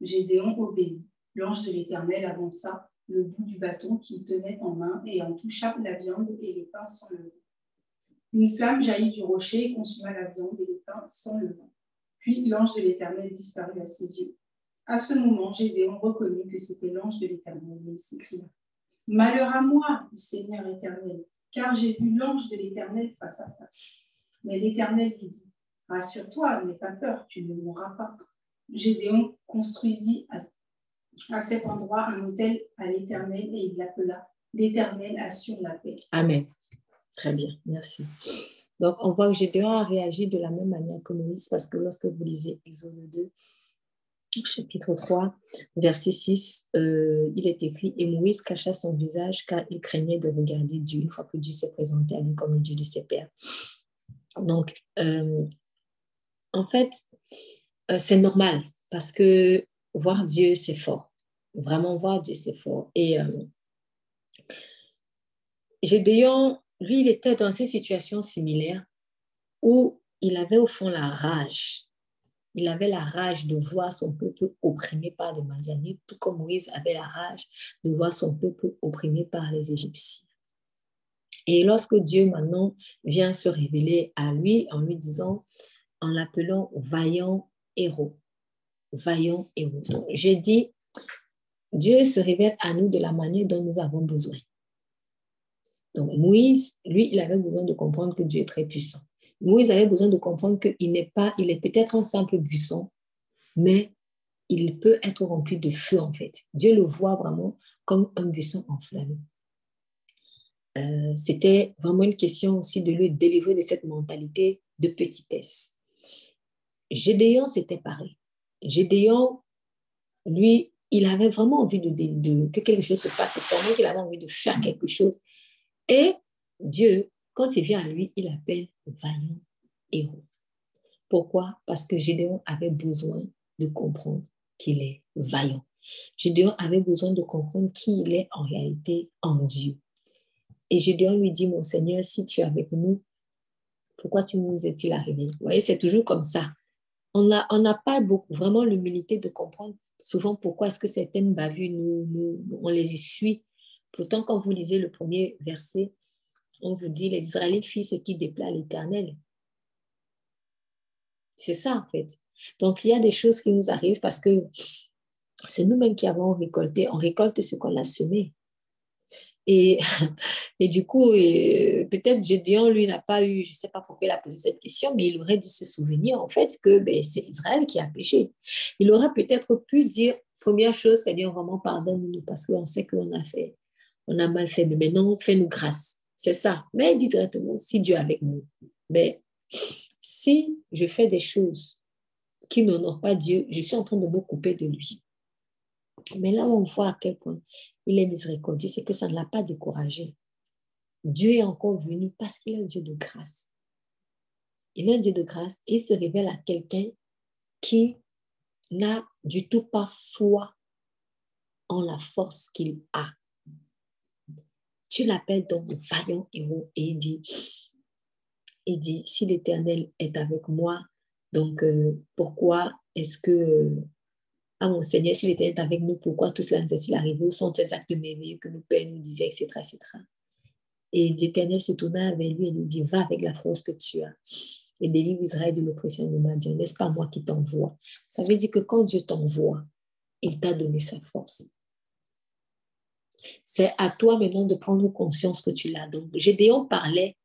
Gédéon obéit. L'ange de l'Éternel avança le bout du bâton qu'il tenait en main et en toucha la viande et les pains sans le vin. Une flamme jaillit du rocher et consuma la viande et les pains sans le vin. Puis l'ange de l'Éternel disparut à ses yeux. À ce moment, Gédéon reconnut que c'était l'ange de l'Éternel et il s'écria Malheur à moi, Seigneur éternel, car j'ai vu l'ange de l'Éternel face à face. Mais l'Éternel lui dit, Rassure-toi, n'aie pas peur, tu ne mourras pas. Gédéon construisit à, cet endroit un hôtel à l'Éternel et il l'appela L'Éternel assure la paix. Amen. Très bien, merci. Donc, on voit que Gédéon a réagi de la même manière que Moïse, parce que lorsque vous lisez Exode 2, chapitre 3, verset 6, euh, il est écrit Et Moïse cacha son visage car il craignait de regarder Dieu une fois que Dieu s'est présenté à lui comme le Dieu de ses pères. Donc, euh, en fait, euh, c'est normal parce que voir Dieu, c'est fort. Vraiment voir Dieu, c'est fort. Et Gédéon, lui, il était dans ces situations similaires où il avait au fond la rage. Il avait la rage de voir son peuple opprimé par les Madianites, tout comme Moïse avait la rage de voir son peuple opprimé par les Égyptiens. Et lorsque Dieu maintenant vient se révéler à lui en lui disant, en l'appelant vaillant héros, vaillant héros. J'ai dit, Dieu se révèle à nous de la manière dont nous avons besoin. Donc Moïse, lui, il avait besoin de comprendre que Dieu est très puissant. Moïse avait besoin de comprendre qu'il n'est pas, il est peut-être un simple buisson, mais il peut être rempli de feu en fait. Dieu le voit vraiment comme un buisson enflammé. Euh, c'était vraiment une question aussi de le délivrer de cette mentalité de petitesse. Gédéon, c'était pareil. Gédéon, lui, il avait vraiment envie de, que quelque chose se passe. C'est sûrement qu'il avait envie de faire quelque chose. Et Dieu, quand il vient à lui, il appelle vaillant héros. Pourquoi? Parce que Gédéon avait besoin de comprendre qu'il est vaillant. Gédéon avait besoin de comprendre qui il est en réalité en Dieu. Et Gédéon lui dit, mon Seigneur, si tu es avec nous, pourquoi tu nous es-il arrivé? Vous voyez, c'est toujours comme ça. On n'a pas beaucoup, vraiment l'humilité de comprendre souvent pourquoi est-ce que certaines bavures, nous, on les suit. Pourtant, quand vous lisez le premier verset, on vous dit, les Israélites firent ce qui déplaît l'Éternel. C'est ça, en fait. Donc, il y a des choses qui nous arrivent parce que c'est nous-mêmes qui avons récolté. On récolte ce qu'on a semé. Et, *laughs* et du coup, peut-être Gédéon, lui, n'a pas eu, je ne sais pas pourquoi il a posé cette question, mais il aurait dû se souvenir, en fait, que ben, c'est Israël qui a péché. Il aurait peut-être pu dire, première chose, Seigneur, vraiment pardonne-nous, parce qu'on sait qu'on a fait, on a mal fait, mais maintenant, fais-nous grâce. C'est ça. Mais il dit directement, si Dieu est avec nous, mais si je fais des choses qui n'honorent pas Dieu, je suis en train de me couper de lui. Mais là où on voit à quel point il est miséricordieux, c'est que ça ne l'a pas découragé. Dieu est encore venu parce qu'il est un Dieu de grâce. Il est un Dieu de grâce et il se révèle à quelqu'un qui n'a du tout pas foi en la force qu'il a. Tu l'appelles donc vaillant héros et il dit, il dit, si l'Éternel est avec moi, donc euh, pourquoi est-ce que ah mon Seigneur, s'il était avec nous, pourquoi tout cela nous est-il arrivé Où sont tes actes merveilleux que nos pères nous disaient, etc. etc. Et l'Éternel se tourna vers lui et lui dit, va avec la force que tu as et délivre Israël de l'oppression de Madian. N'est-ce pas moi qui t'envoie? Ça veut dire que quand Dieu t'envoie, il t'a donné sa force. C'est à toi maintenant de prendre conscience que tu l'as. Donc, Gédéon parlait,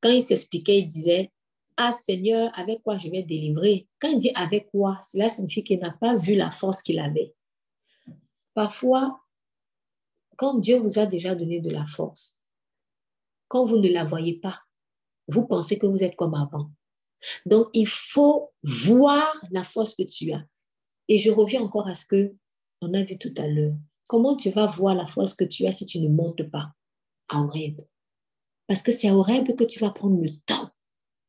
quand il s'expliquait, il disait, ah Seigneur, avec quoi je vais délivrer? Quand il dit avec quoi, cela signifie qu'il n'a pas vu la force qu'il avait. Parfois, quand Dieu vous a déjà donné de la force, quand vous ne la voyez pas, vous pensez que vous êtes comme avant. Donc, il faut voir la force que tu as. Et je reviens encore à ce que on a vu tout à l'heure. Comment tu vas voir la force que tu as si tu ne montes pas à Horeb Parce que c'est à Horeb que tu vas prendre le temps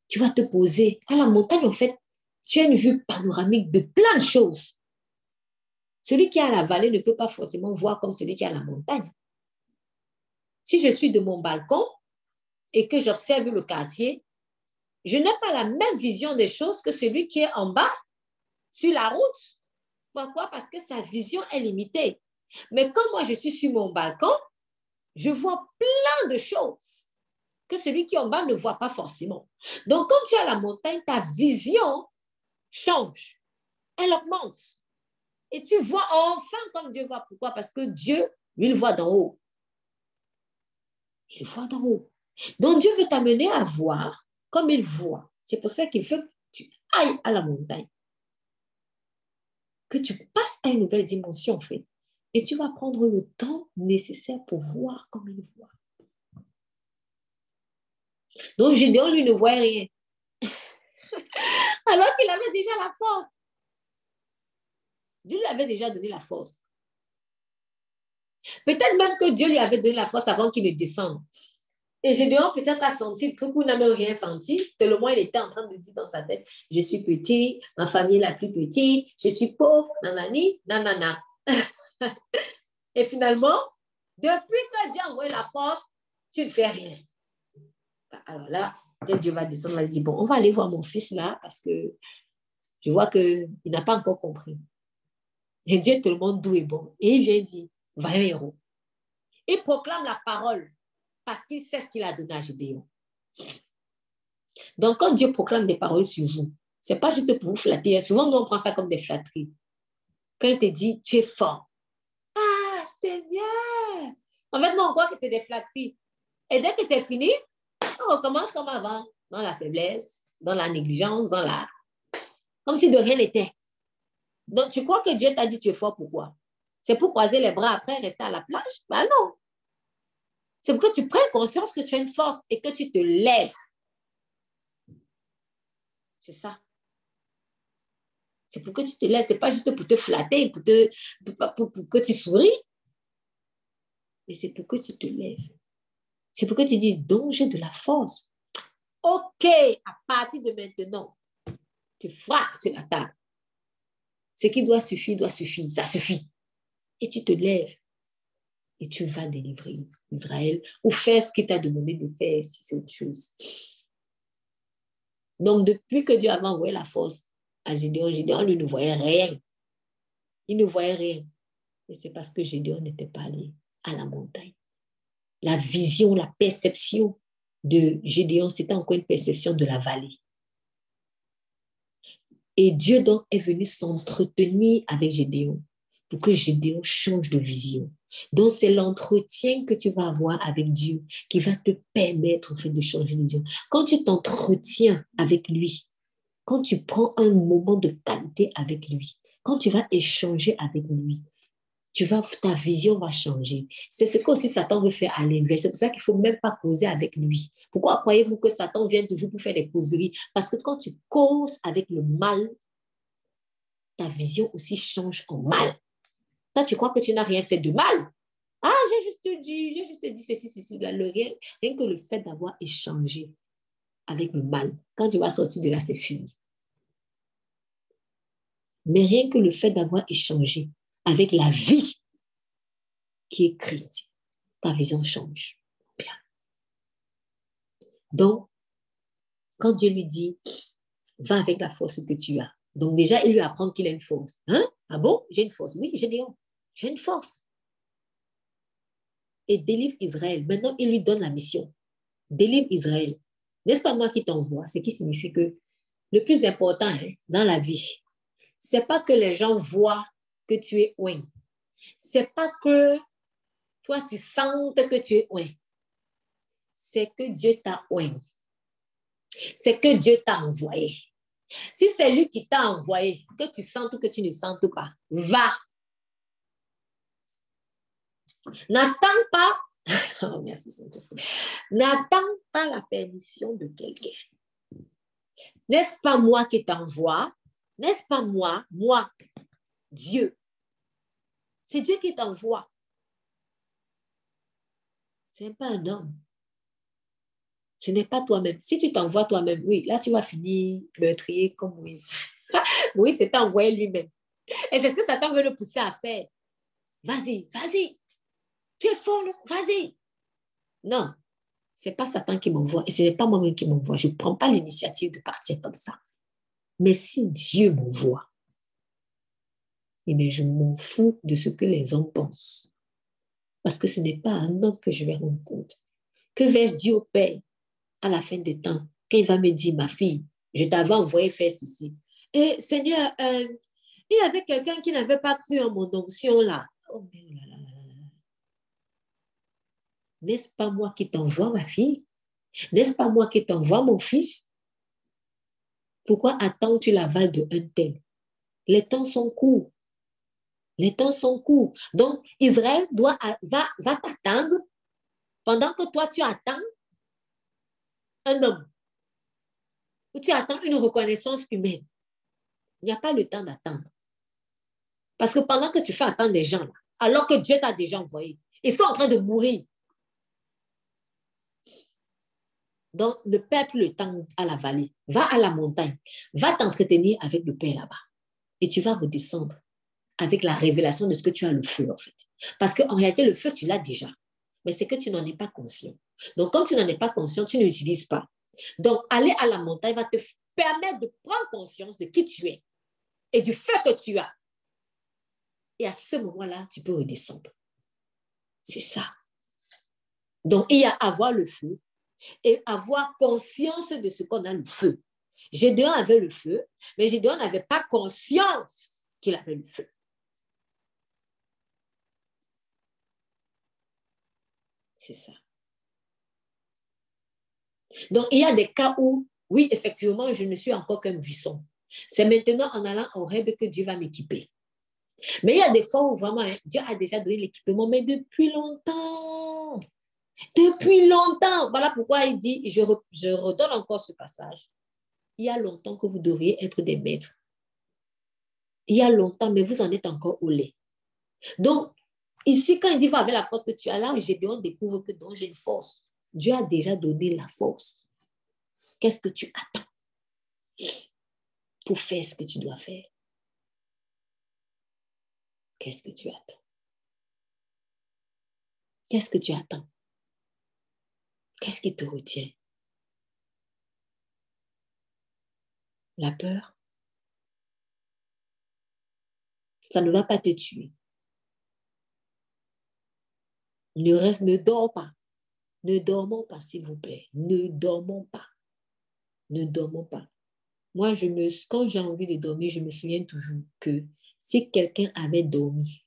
tu vas te poser. À la montagne, en fait, tu as une vue panoramique de plein de choses. Celui qui est à la vallée ne peut pas forcément voir comme celui qui est à la montagne. Si je suis de mon balcon et que j'observe le quartier, je n'ai pas la même vision des choses que celui qui est en bas, sur la route. Pourquoi? Parce que sa vision est limitée. Mais quand moi je suis sur mon balcon, je vois plein de choses que celui qui est en bas ne voit pas forcément. Donc, quand tu es à la montagne, ta vision change. Elle augmente. Et tu vois enfin comme Dieu voit. Pourquoi? Parce que Dieu, lui, il voit d'en haut. Il voit d'en haut. Donc, Dieu veut t'amener à voir comme il voit. C'est pour ça qu'il veut que tu ailles à la montagne. Que tu passes à une nouvelle dimension, en fait. Et tu vas prendre le temps nécessaire pour voir comme il voit. Donc Gédéon, lui, ne voyait rien. *laughs* Alors qu'il avait déjà la force. Dieu lui avait déjà donné la force. Peut-être même que Dieu lui avait donné la force avant qu'il ne descende. Et Gédéon peut-être a senti le truc où n'a rien senti. Tellement il était en train de dire dans sa tête, je suis petit, ma famille est la plus petite, je suis pauvre, nanani, nanana. Et finalement, depuis que Dieu a envoyé la force, tu ne fais rien. Alors là, Dieu va descendre, il dit, bon, on va aller voir mon fils là, parce que je vois qu'il n'a pas encore compris. Et Dieu tout le monde doux et bon. Et il vient dire, va un héros. Il proclame la parole parce qu'il sait ce qu'il a donné à Gédéon. Donc, quand Dieu proclame des paroles sur vous, ce n'est pas juste pour vous flatter. Souvent, nous, on prend ça comme des flatteries. Quand il te dit, tu es fort. Seigneur! En fait, on croit que c'est des flatteries. Et dès que c'est fini, on recommence comme avant, dans la faiblesse, dans la négligence, dans la... Comme si de rien n'était. Donc, tu crois que Dieu t'a dit tu es fort, pourquoi? C'est pour croiser les bras après, rester à la plage? Ben non. C'est pour que tu prennes conscience que tu as une force et que tu te lèves. C'est ça. C'est pour que tu te lèves. Ce n'est pas juste pour te flatter, pour, te, pour que tu souris. Mais c'est pour que tu te lèves. C'est pour que tu dises, donc j'ai de la force. OK, à partir de maintenant, tu frappes sur la table. Ce qui doit suffire, doit suffire. Ça suffit. Et tu te lèves et tu vas délivrer Israël ou faire ce qu'il t'a demandé de faire si c'est autre chose. Donc, depuis que Dieu avait envoyé la force à Gédéon, Gédéon, lui, ne voyait rien. Il ne voyait rien. Et c'est parce que Gédéon n'était pas allé à la montagne la vision, la perception de Gédéon, c'était encore une perception de la vallée. Et Dieu donc est venu s'entretenir avec Gédéon pour que Gédéon change de vision. Donc, c'est l'entretien que tu vas avoir avec Dieu qui va te permettre en fait, de changer de vision. Quand tu t'entretiens avec lui, quand tu prends un moment de qualité avec lui, quand tu vas échanger avec lui, tu vas, ta vision va changer. C'est ce que aussi Satan veut faire à l'inverse. C'est pour ça qu'il ne faut même pas causer avec lui. Pourquoi croyez-vous que Satan vient toujours pour faire des causeries? Parce que quand tu causes avec le mal, ta vision aussi change en mal. Toi, tu crois que tu n'as rien fait de mal? Ah, j'ai juste dit, j'ai juste dit ceci, ceci, là. Le rien, rien que le fait d'avoir échangé avec le mal, quand tu vas sortir de là, c'est fini. Mais rien que le fait d'avoir échangé avec la vie qui est Christ, ta vision change. Bien. Donc, quand Dieu lui dit, va avec la force que tu as. Donc déjà, il lui apprend qu'il a une force. Hein? Ah bon? J'ai une force. Oui, j'ai J'ai une force. Et délivre Israël. Maintenant, il lui donne la mission. Délivre Israël. N'est-ce pas moi qui t'envoie? Ce qui signifie que le plus important hein, dans la vie, c'est pas que les gens voient que tu es Ce C'est pas que toi, tu sens que tu es ouin. C'est que Dieu t'a ouin. C'est que Dieu t'a envoyé. Si c'est lui qui t'a envoyé, que tu sentes ou que tu ne sentes pas, va. N'attends pas, *laughs* oh, merci N'attends pas la permission de quelqu'un. N'est-ce pas moi qui t'envoie? N'est-ce pas moi, moi, Dieu, c'est Dieu qui t'envoie. Ce n'est pas un homme. Ce n'est pas toi-même. Si tu t'envoies toi-même, oui, là, tu vas finir meurtrier comme Moïse. *laughs* Moïse s'est envoyé lui-même. Et c'est ce que Satan veut le pousser à faire. Vas-y, vas-y. Tu es fort, vas-y. Non, ce n'est pas Satan qui m'envoie et ce n'est pas moi-même qui m'envoie. Je ne prends pas l'initiative de partir comme ça. Mais si Dieu m'envoie, et mais je m'en fous de ce que les hommes pensent. Parce que ce n'est pas un homme que je vais rendre compte. Que vais-je dire au Père à la fin des temps, quand il va me dire, ma fille, je t'avais envoyé faire ceci. Et Seigneur, euh, il y avait quelqu'un qui n'avait pas cru en mon onction là. Oh, mais oh là là là là. N'est-ce pas moi qui t'envoie, ma fille? N'est-ce pas moi qui t'envoie, mon fils? Pourquoi attends-tu l'aval de un tel? Les temps sont courts. Les temps sont courts. Donc, Israël doit, va, t'attendre pendant que toi, tu attends un homme. Ou tu attends une reconnaissance humaine. Il n'y a pas le temps d'attendre. Parce que pendant que tu fais attendre des gens, alors que Dieu t'a déjà envoyé, ils sont en train de mourir. Donc, ne perds plus le temps à la vallée. Va à la montagne. Va t'entretenir avec le Père là-bas. Et tu vas redescendre avec la révélation de ce que tu as le feu, en fait. Parce qu'en réalité, le feu, tu l'as déjà. Mais c'est que tu n'en es pas conscient. Donc, comme tu n'en es pas conscient, tu ne l'utilises pas. Donc, aller à la montagne va te permettre de prendre conscience de qui tu es et du feu que tu as. Et à ce moment-là, tu peux redescendre. C'est ça. Donc, il y a avoir le feu et avoir conscience de ce qu'on a le feu. Gédéon avait le feu, mais Gédéon n'avait pas conscience qu'il avait le feu. Ça. Donc, il y a des cas où, oui, effectivement, je ne suis encore qu'un buisson. C'est maintenant en allant au rêve que Dieu va m'équiper. Mais il y a des fois où vraiment, hein, Dieu a déjà donné l'équipement, mais depuis longtemps. Depuis longtemps. Voilà pourquoi il dit, je, je redonne encore ce passage. Il y a longtemps que vous devriez être des maîtres. Il y a longtemps, mais vous en êtes encore au lait. Donc, ici, quand il dit va avec la force que tu as là, Gédéon découvre que donc j'ai une force. Dieu a déjà donné la force. Qu'est-ce que tu attends pour faire ce que tu dois faire? Qu'est-ce que tu attends? Qu'est-ce que tu attends? Qu'est-ce qui te retient? La peur? Ça ne va pas te tuer. Ne reste, ne dors pas. Ne dormons pas, s'il vous plaît. Ne dormons pas. Ne dormons pas. Moi, quand j'ai envie de dormir, je me souviens toujours que si quelqu'un avait dormi,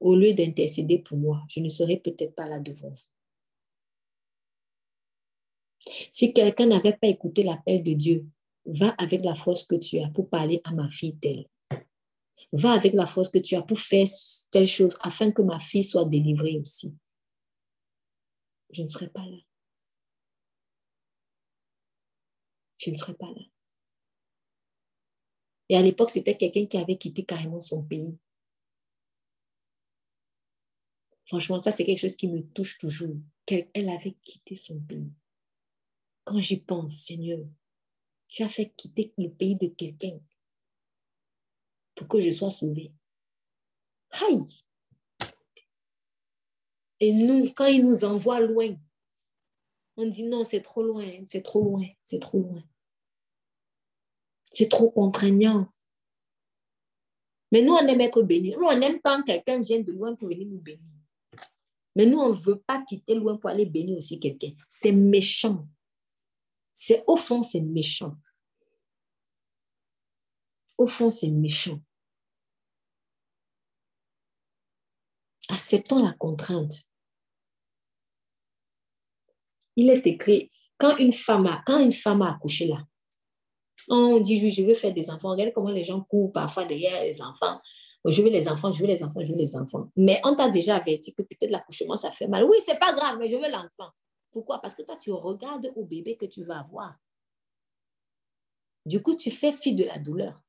au lieu d'intercéder pour moi, je ne serais peut-être pas là devant vous. Si quelqu'un n'avait pas écouté l'appel de Dieu, va avec la force que tu as pour parler à ma fille telle. Va avec la force que tu as pour faire telle chose afin que ma fille soit délivrée aussi. Je ne serai pas là. Je ne serai pas là. Et à l'époque, c'était quelqu'un qui avait quitté carrément son pays. Franchement, ça, c'est quelque chose qui me touche toujours. Elle avait quitté son pays. Quand j'y pense, Seigneur, tu as fait quitter le pays de quelqu'un pour que je sois sauvée. Aïe! Et nous, quand il nous envoie loin, on dit non, c'est trop loin, c'est trop loin, c'est trop loin. C'est trop contraignant. Mais nous, on aime être bénis. Nous, on aime quand quelqu'un vient de loin pour venir nous bénir. Mais nous, on ne veut pas quitter loin pour aller bénir aussi quelqu'un. C'est méchant. C'est au fond, c'est méchant. Au fond, c'est méchant. Acceptons la contrainte. Il est écrit, quand une femme a, quand accouché là, on dit, je veux faire des enfants. Regardez comment les gens courent parfois derrière les enfants. Je veux les enfants, je veux les enfants, je veux les enfants. Mais on t'a déjà averti que peut-être l'accouchement, ça fait mal. Oui, c'est pas grave, mais je veux l'enfant. Pourquoi? Parce que toi, tu regardes au bébé que tu vas avoir. Du coup, tu fais fi de la douleur.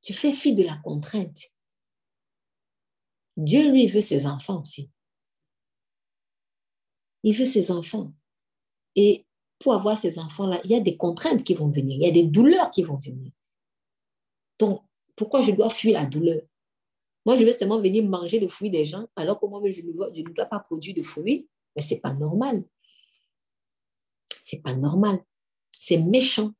Tu fais fi de la contrainte. Dieu, lui, veut ses enfants aussi. Il veut ses enfants. Et pour avoir ces enfants-là, il y a des contraintes qui vont venir, il y a des douleurs qui vont venir. Donc, pourquoi je dois fuir la douleur? Moi, je vais seulement venir manger le fruit des gens, alors que moi, je je ne dois pas produire de fruits. Mais ce n'est pas normal. Ce n'est pas normal. C'est méchant.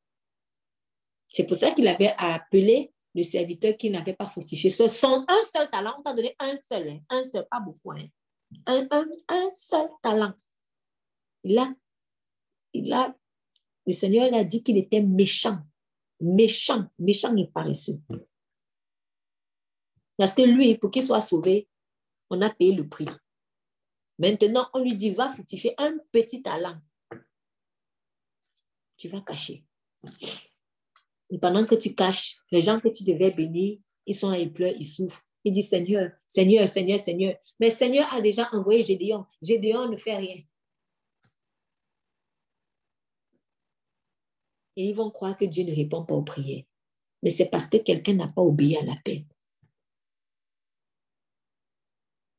C'est pour ça qu'il avait appelé le serviteur qui n'avait pas fructifié. Ce sont un seul talent. On t'a donné un seul, hein. un seul, pas beaucoup. Hein. Un, un, un seul talent. Là, là, le Seigneur a dit qu'il était méchant, méchant, méchant et paresseux. Parce que lui, pour qu'il soit sauvé, on a payé le prix. Maintenant, on lui dit, va fructifier un petit talent. Tu vas cacher. Et pendant que tu caches, les gens que tu devais bénir, ils sont là, ils pleurent, ils souffrent. Ils disent, Seigneur, Seigneur, Seigneur, Seigneur. Mais Seigneur a déjà envoyé Gédéon. Gédéon ne fait rien. et ils vont croire que Dieu ne répond pas aux prières. Mais c'est parce que quelqu'un n'a pas obéi à l'appel.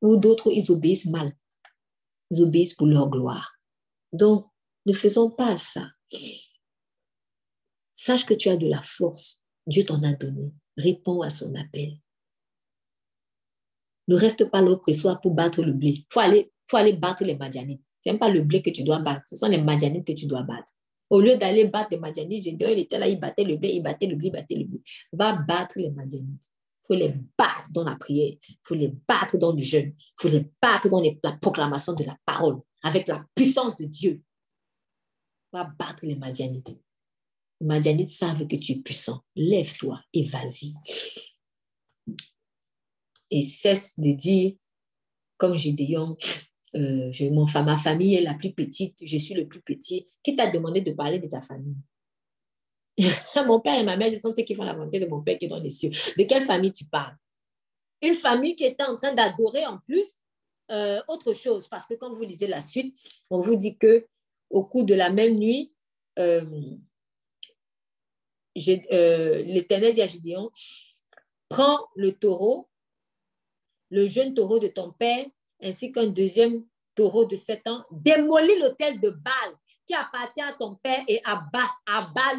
Ou d'autres, ils obéissent mal. Ils obéissent pour leur gloire. Donc, ne faisons pas ça. Sache que tu as de la force. Dieu t'en a donné. Réponds à son appel. Ne reste pas l'oppresseur pour battre le blé. Il faut aller, battre les Madianites. Ce n'est pas le blé que tu dois battre, ce sont les Madianites que tu dois battre. Au lieu d'aller battre les Madianites, Gédéon, il était là, il battait le blé, il battait le blé, il battait le blé. Va battre les Madianites. Il faut les battre dans la prière, il faut les battre dans le jeûne, il faut les battre dans la proclamation de la parole, avec la puissance de Dieu. Va battre les Madianites. Madianites savent que tu es puissant. Lève-toi et vas-y. Et cesse de dire, comme Gédéon, euh, je, mon, ma famille est la plus petite, je suis le plus petit. Qui t'a demandé de parler de ta famille? *laughs* Mon père et ma mère, je sont ceux qui font la volonté de mon père qui est dans les cieux. De quelle famille tu parles? Une famille qui était en train d'adorer en plus euh, autre chose. Parce que quand vous lisez la suite, on vous dit que au cours de la même nuit, euh, euh, l'Éternel dit à Gédéon, prends le taureau, le jeune taureau de ton père, ainsi qu'un deuxième taureau de 7 ans, démolis l'autel de Baal qui appartient à ton père et abat,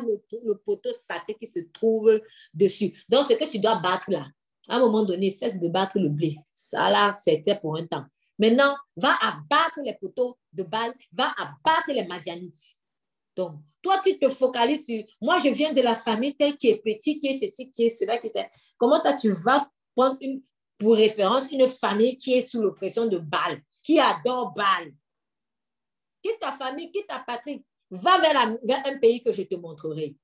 le, poteau sacré qui se trouve dessus. Donc, ce que tu dois battre là, à un moment donné, cesse de battre le blé. Ça là, c'était pour un temps. Maintenant, va abattre les poteaux de Baal, va abattre les Madianites. Donc, toi, tu te focalises sur, moi, je viens de la famille telle qui est petite, qui est ceci, qui est cela, qui est. Comment toi, tu vas prendre pour référence une famille qui est sous l'oppression de Baal, qui adore Baal? Quitte ta famille, quitte ta patrie, va vers, vers un pays que je te montrerai.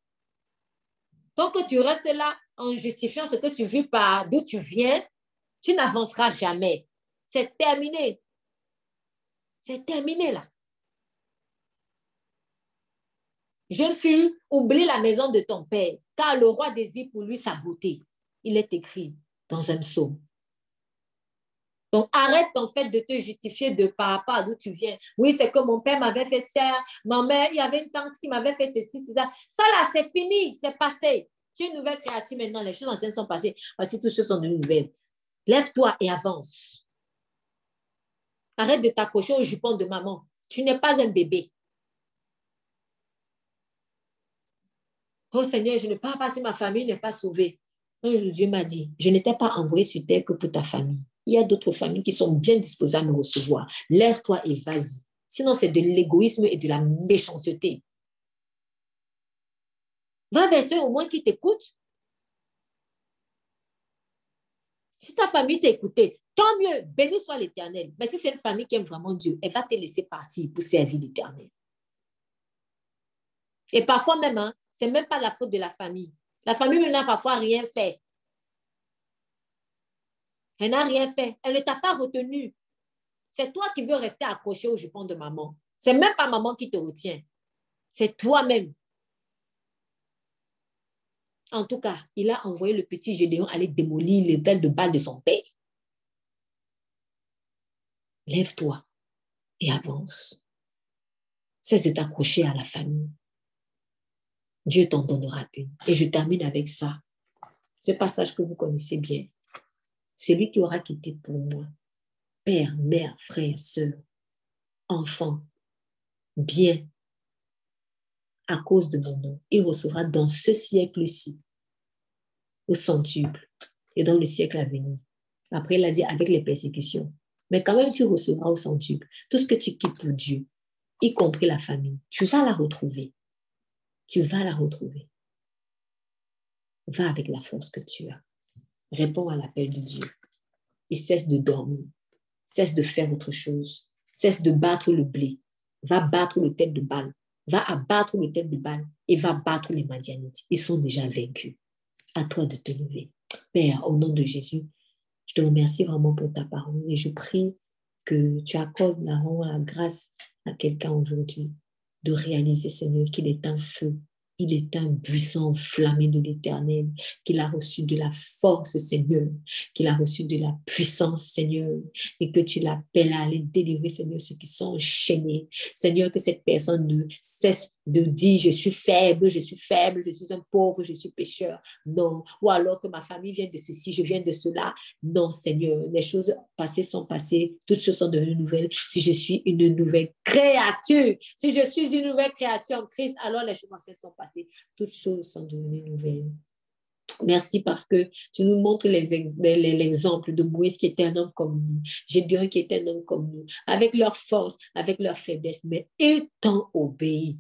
Tant que tu restes là en justifiant ce que tu vis par d'où tu viens, tu n'avanceras jamais. C'est terminé. C'est terminé là. Jeune fille, oublie la maison de ton père, car le roi désire pour lui sa beauté. Il est écrit dans un psaume. Donc, arrête en fait de te justifier de par rapport à d'où tu viens. Oui, c'est que mon père m'avait fait ça, ma mère, il y avait une tante qui m'avait fait ceci, ça. Ça là, c'est fini, c'est passé. Tu es une nouvelle créature maintenant, les choses anciennes sont passées. Voici, toutes choses sont de nouvelles. Lève-toi et avance. Arrête de t'accrocher au jupon de maman. Tu n'es pas un bébé. Oh Seigneur, je ne parle pas si ma famille n'est pas sauvée. Un jour, Dieu m'a dit, je n'étais pas envoyé sur terre que pour ta famille il y a d'autres familles qui sont bien disposées à me recevoir. Lève-toi et vas-y. Sinon, c'est de l'égoïsme et de la méchanceté. Va vers ceux au moins qui t'écoutent. Si ta famille t'a écouté, tant mieux, béni soit l'Éternel. Mais si c'est une famille qui aime vraiment Dieu, elle va te laisser partir pour servir l'Éternel. Et parfois même, hein, ce n'est même pas la faute de la famille. La famille n'a parfois rien fait. Elle n'a rien fait. Elle ne t'a pas retenu. C'est toi qui veux rester accroché au jupon de maman. C'est même pas maman qui te retient. C'est toi-même. En tout cas, il a envoyé le petit Gédéon aller démolir ailes de balle de son père. Lève-toi et avance. Cesse de t'accrocher à la famille. Dieu t'en donnera une. Et je termine avec ça. Ce passage que vous connaissez bien. Celui qui aura quitté pour moi, père, mère, frère, soeur, enfant, bien, à cause de mon nom, il recevra dans ce siècle-ci au centuple et dans le siècle à venir. Après, il a dit avec les persécutions. Mais quand même, tu recevras au centuple tout ce que tu quittes pour Dieu, y compris la famille. Tu vas la retrouver. Tu vas la retrouver. Va avec la force que tu as. Réponds à l'appel de Dieu et cesse de dormir. Cesse de faire autre chose. Cesse de battre le blé. Va battre le tête de balle. Va abattre le tête de balle et va battre les Madianites. Ils sont déjà vaincus. À toi de te lever. Père, au nom de Jésus, je te remercie vraiment pour ta parole et je prie que tu accordes la, grâce à quelqu'un aujourd'hui de réaliser, Seigneur, qu'il est un feu il est un buisson enflammé de l'éternel, qu'il a reçu de la force, Seigneur, qu'il a reçu de la puissance, Seigneur, et que tu l'appelles à aller délivrer, Seigneur, ceux qui sont enchaînés. Seigneur, que cette personne ne cesse de dire, je suis faible, je suis faible, je suis un pauvre, je suis pécheur. Non. Ou alors que ma famille vient de ceci, je viens de cela. Non, Seigneur, les choses passées sont passées, toutes choses sont devenues nouvelles. Si je suis une nouvelle créature, si je suis une nouvelle créature en Christ, alors les choses anciennes sont passées toutes choses sont devenues nouvelles. Merci parce que tu nous montres l'exemple de Moïse qui était un homme comme nous, Gédéon qui était un homme comme nous, avec leur force, avec leur faiblesse, mais t'ont obéi.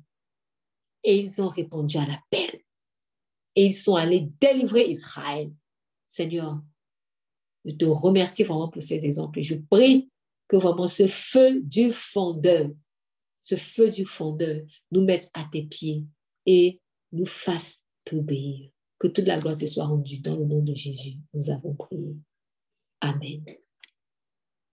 Et ils ont répondu à l'appel. Et ils sont allés délivrer Israël. Seigneur, je te remercie vraiment pour ces exemples. Je prie que vraiment ce feu du fondeur, ce feu du fondeur nous mette à tes pieds et nous fasse t'obéir. Que toute la gloire te soit rendue dans le nom de Jésus. Nous avons prié. Amen.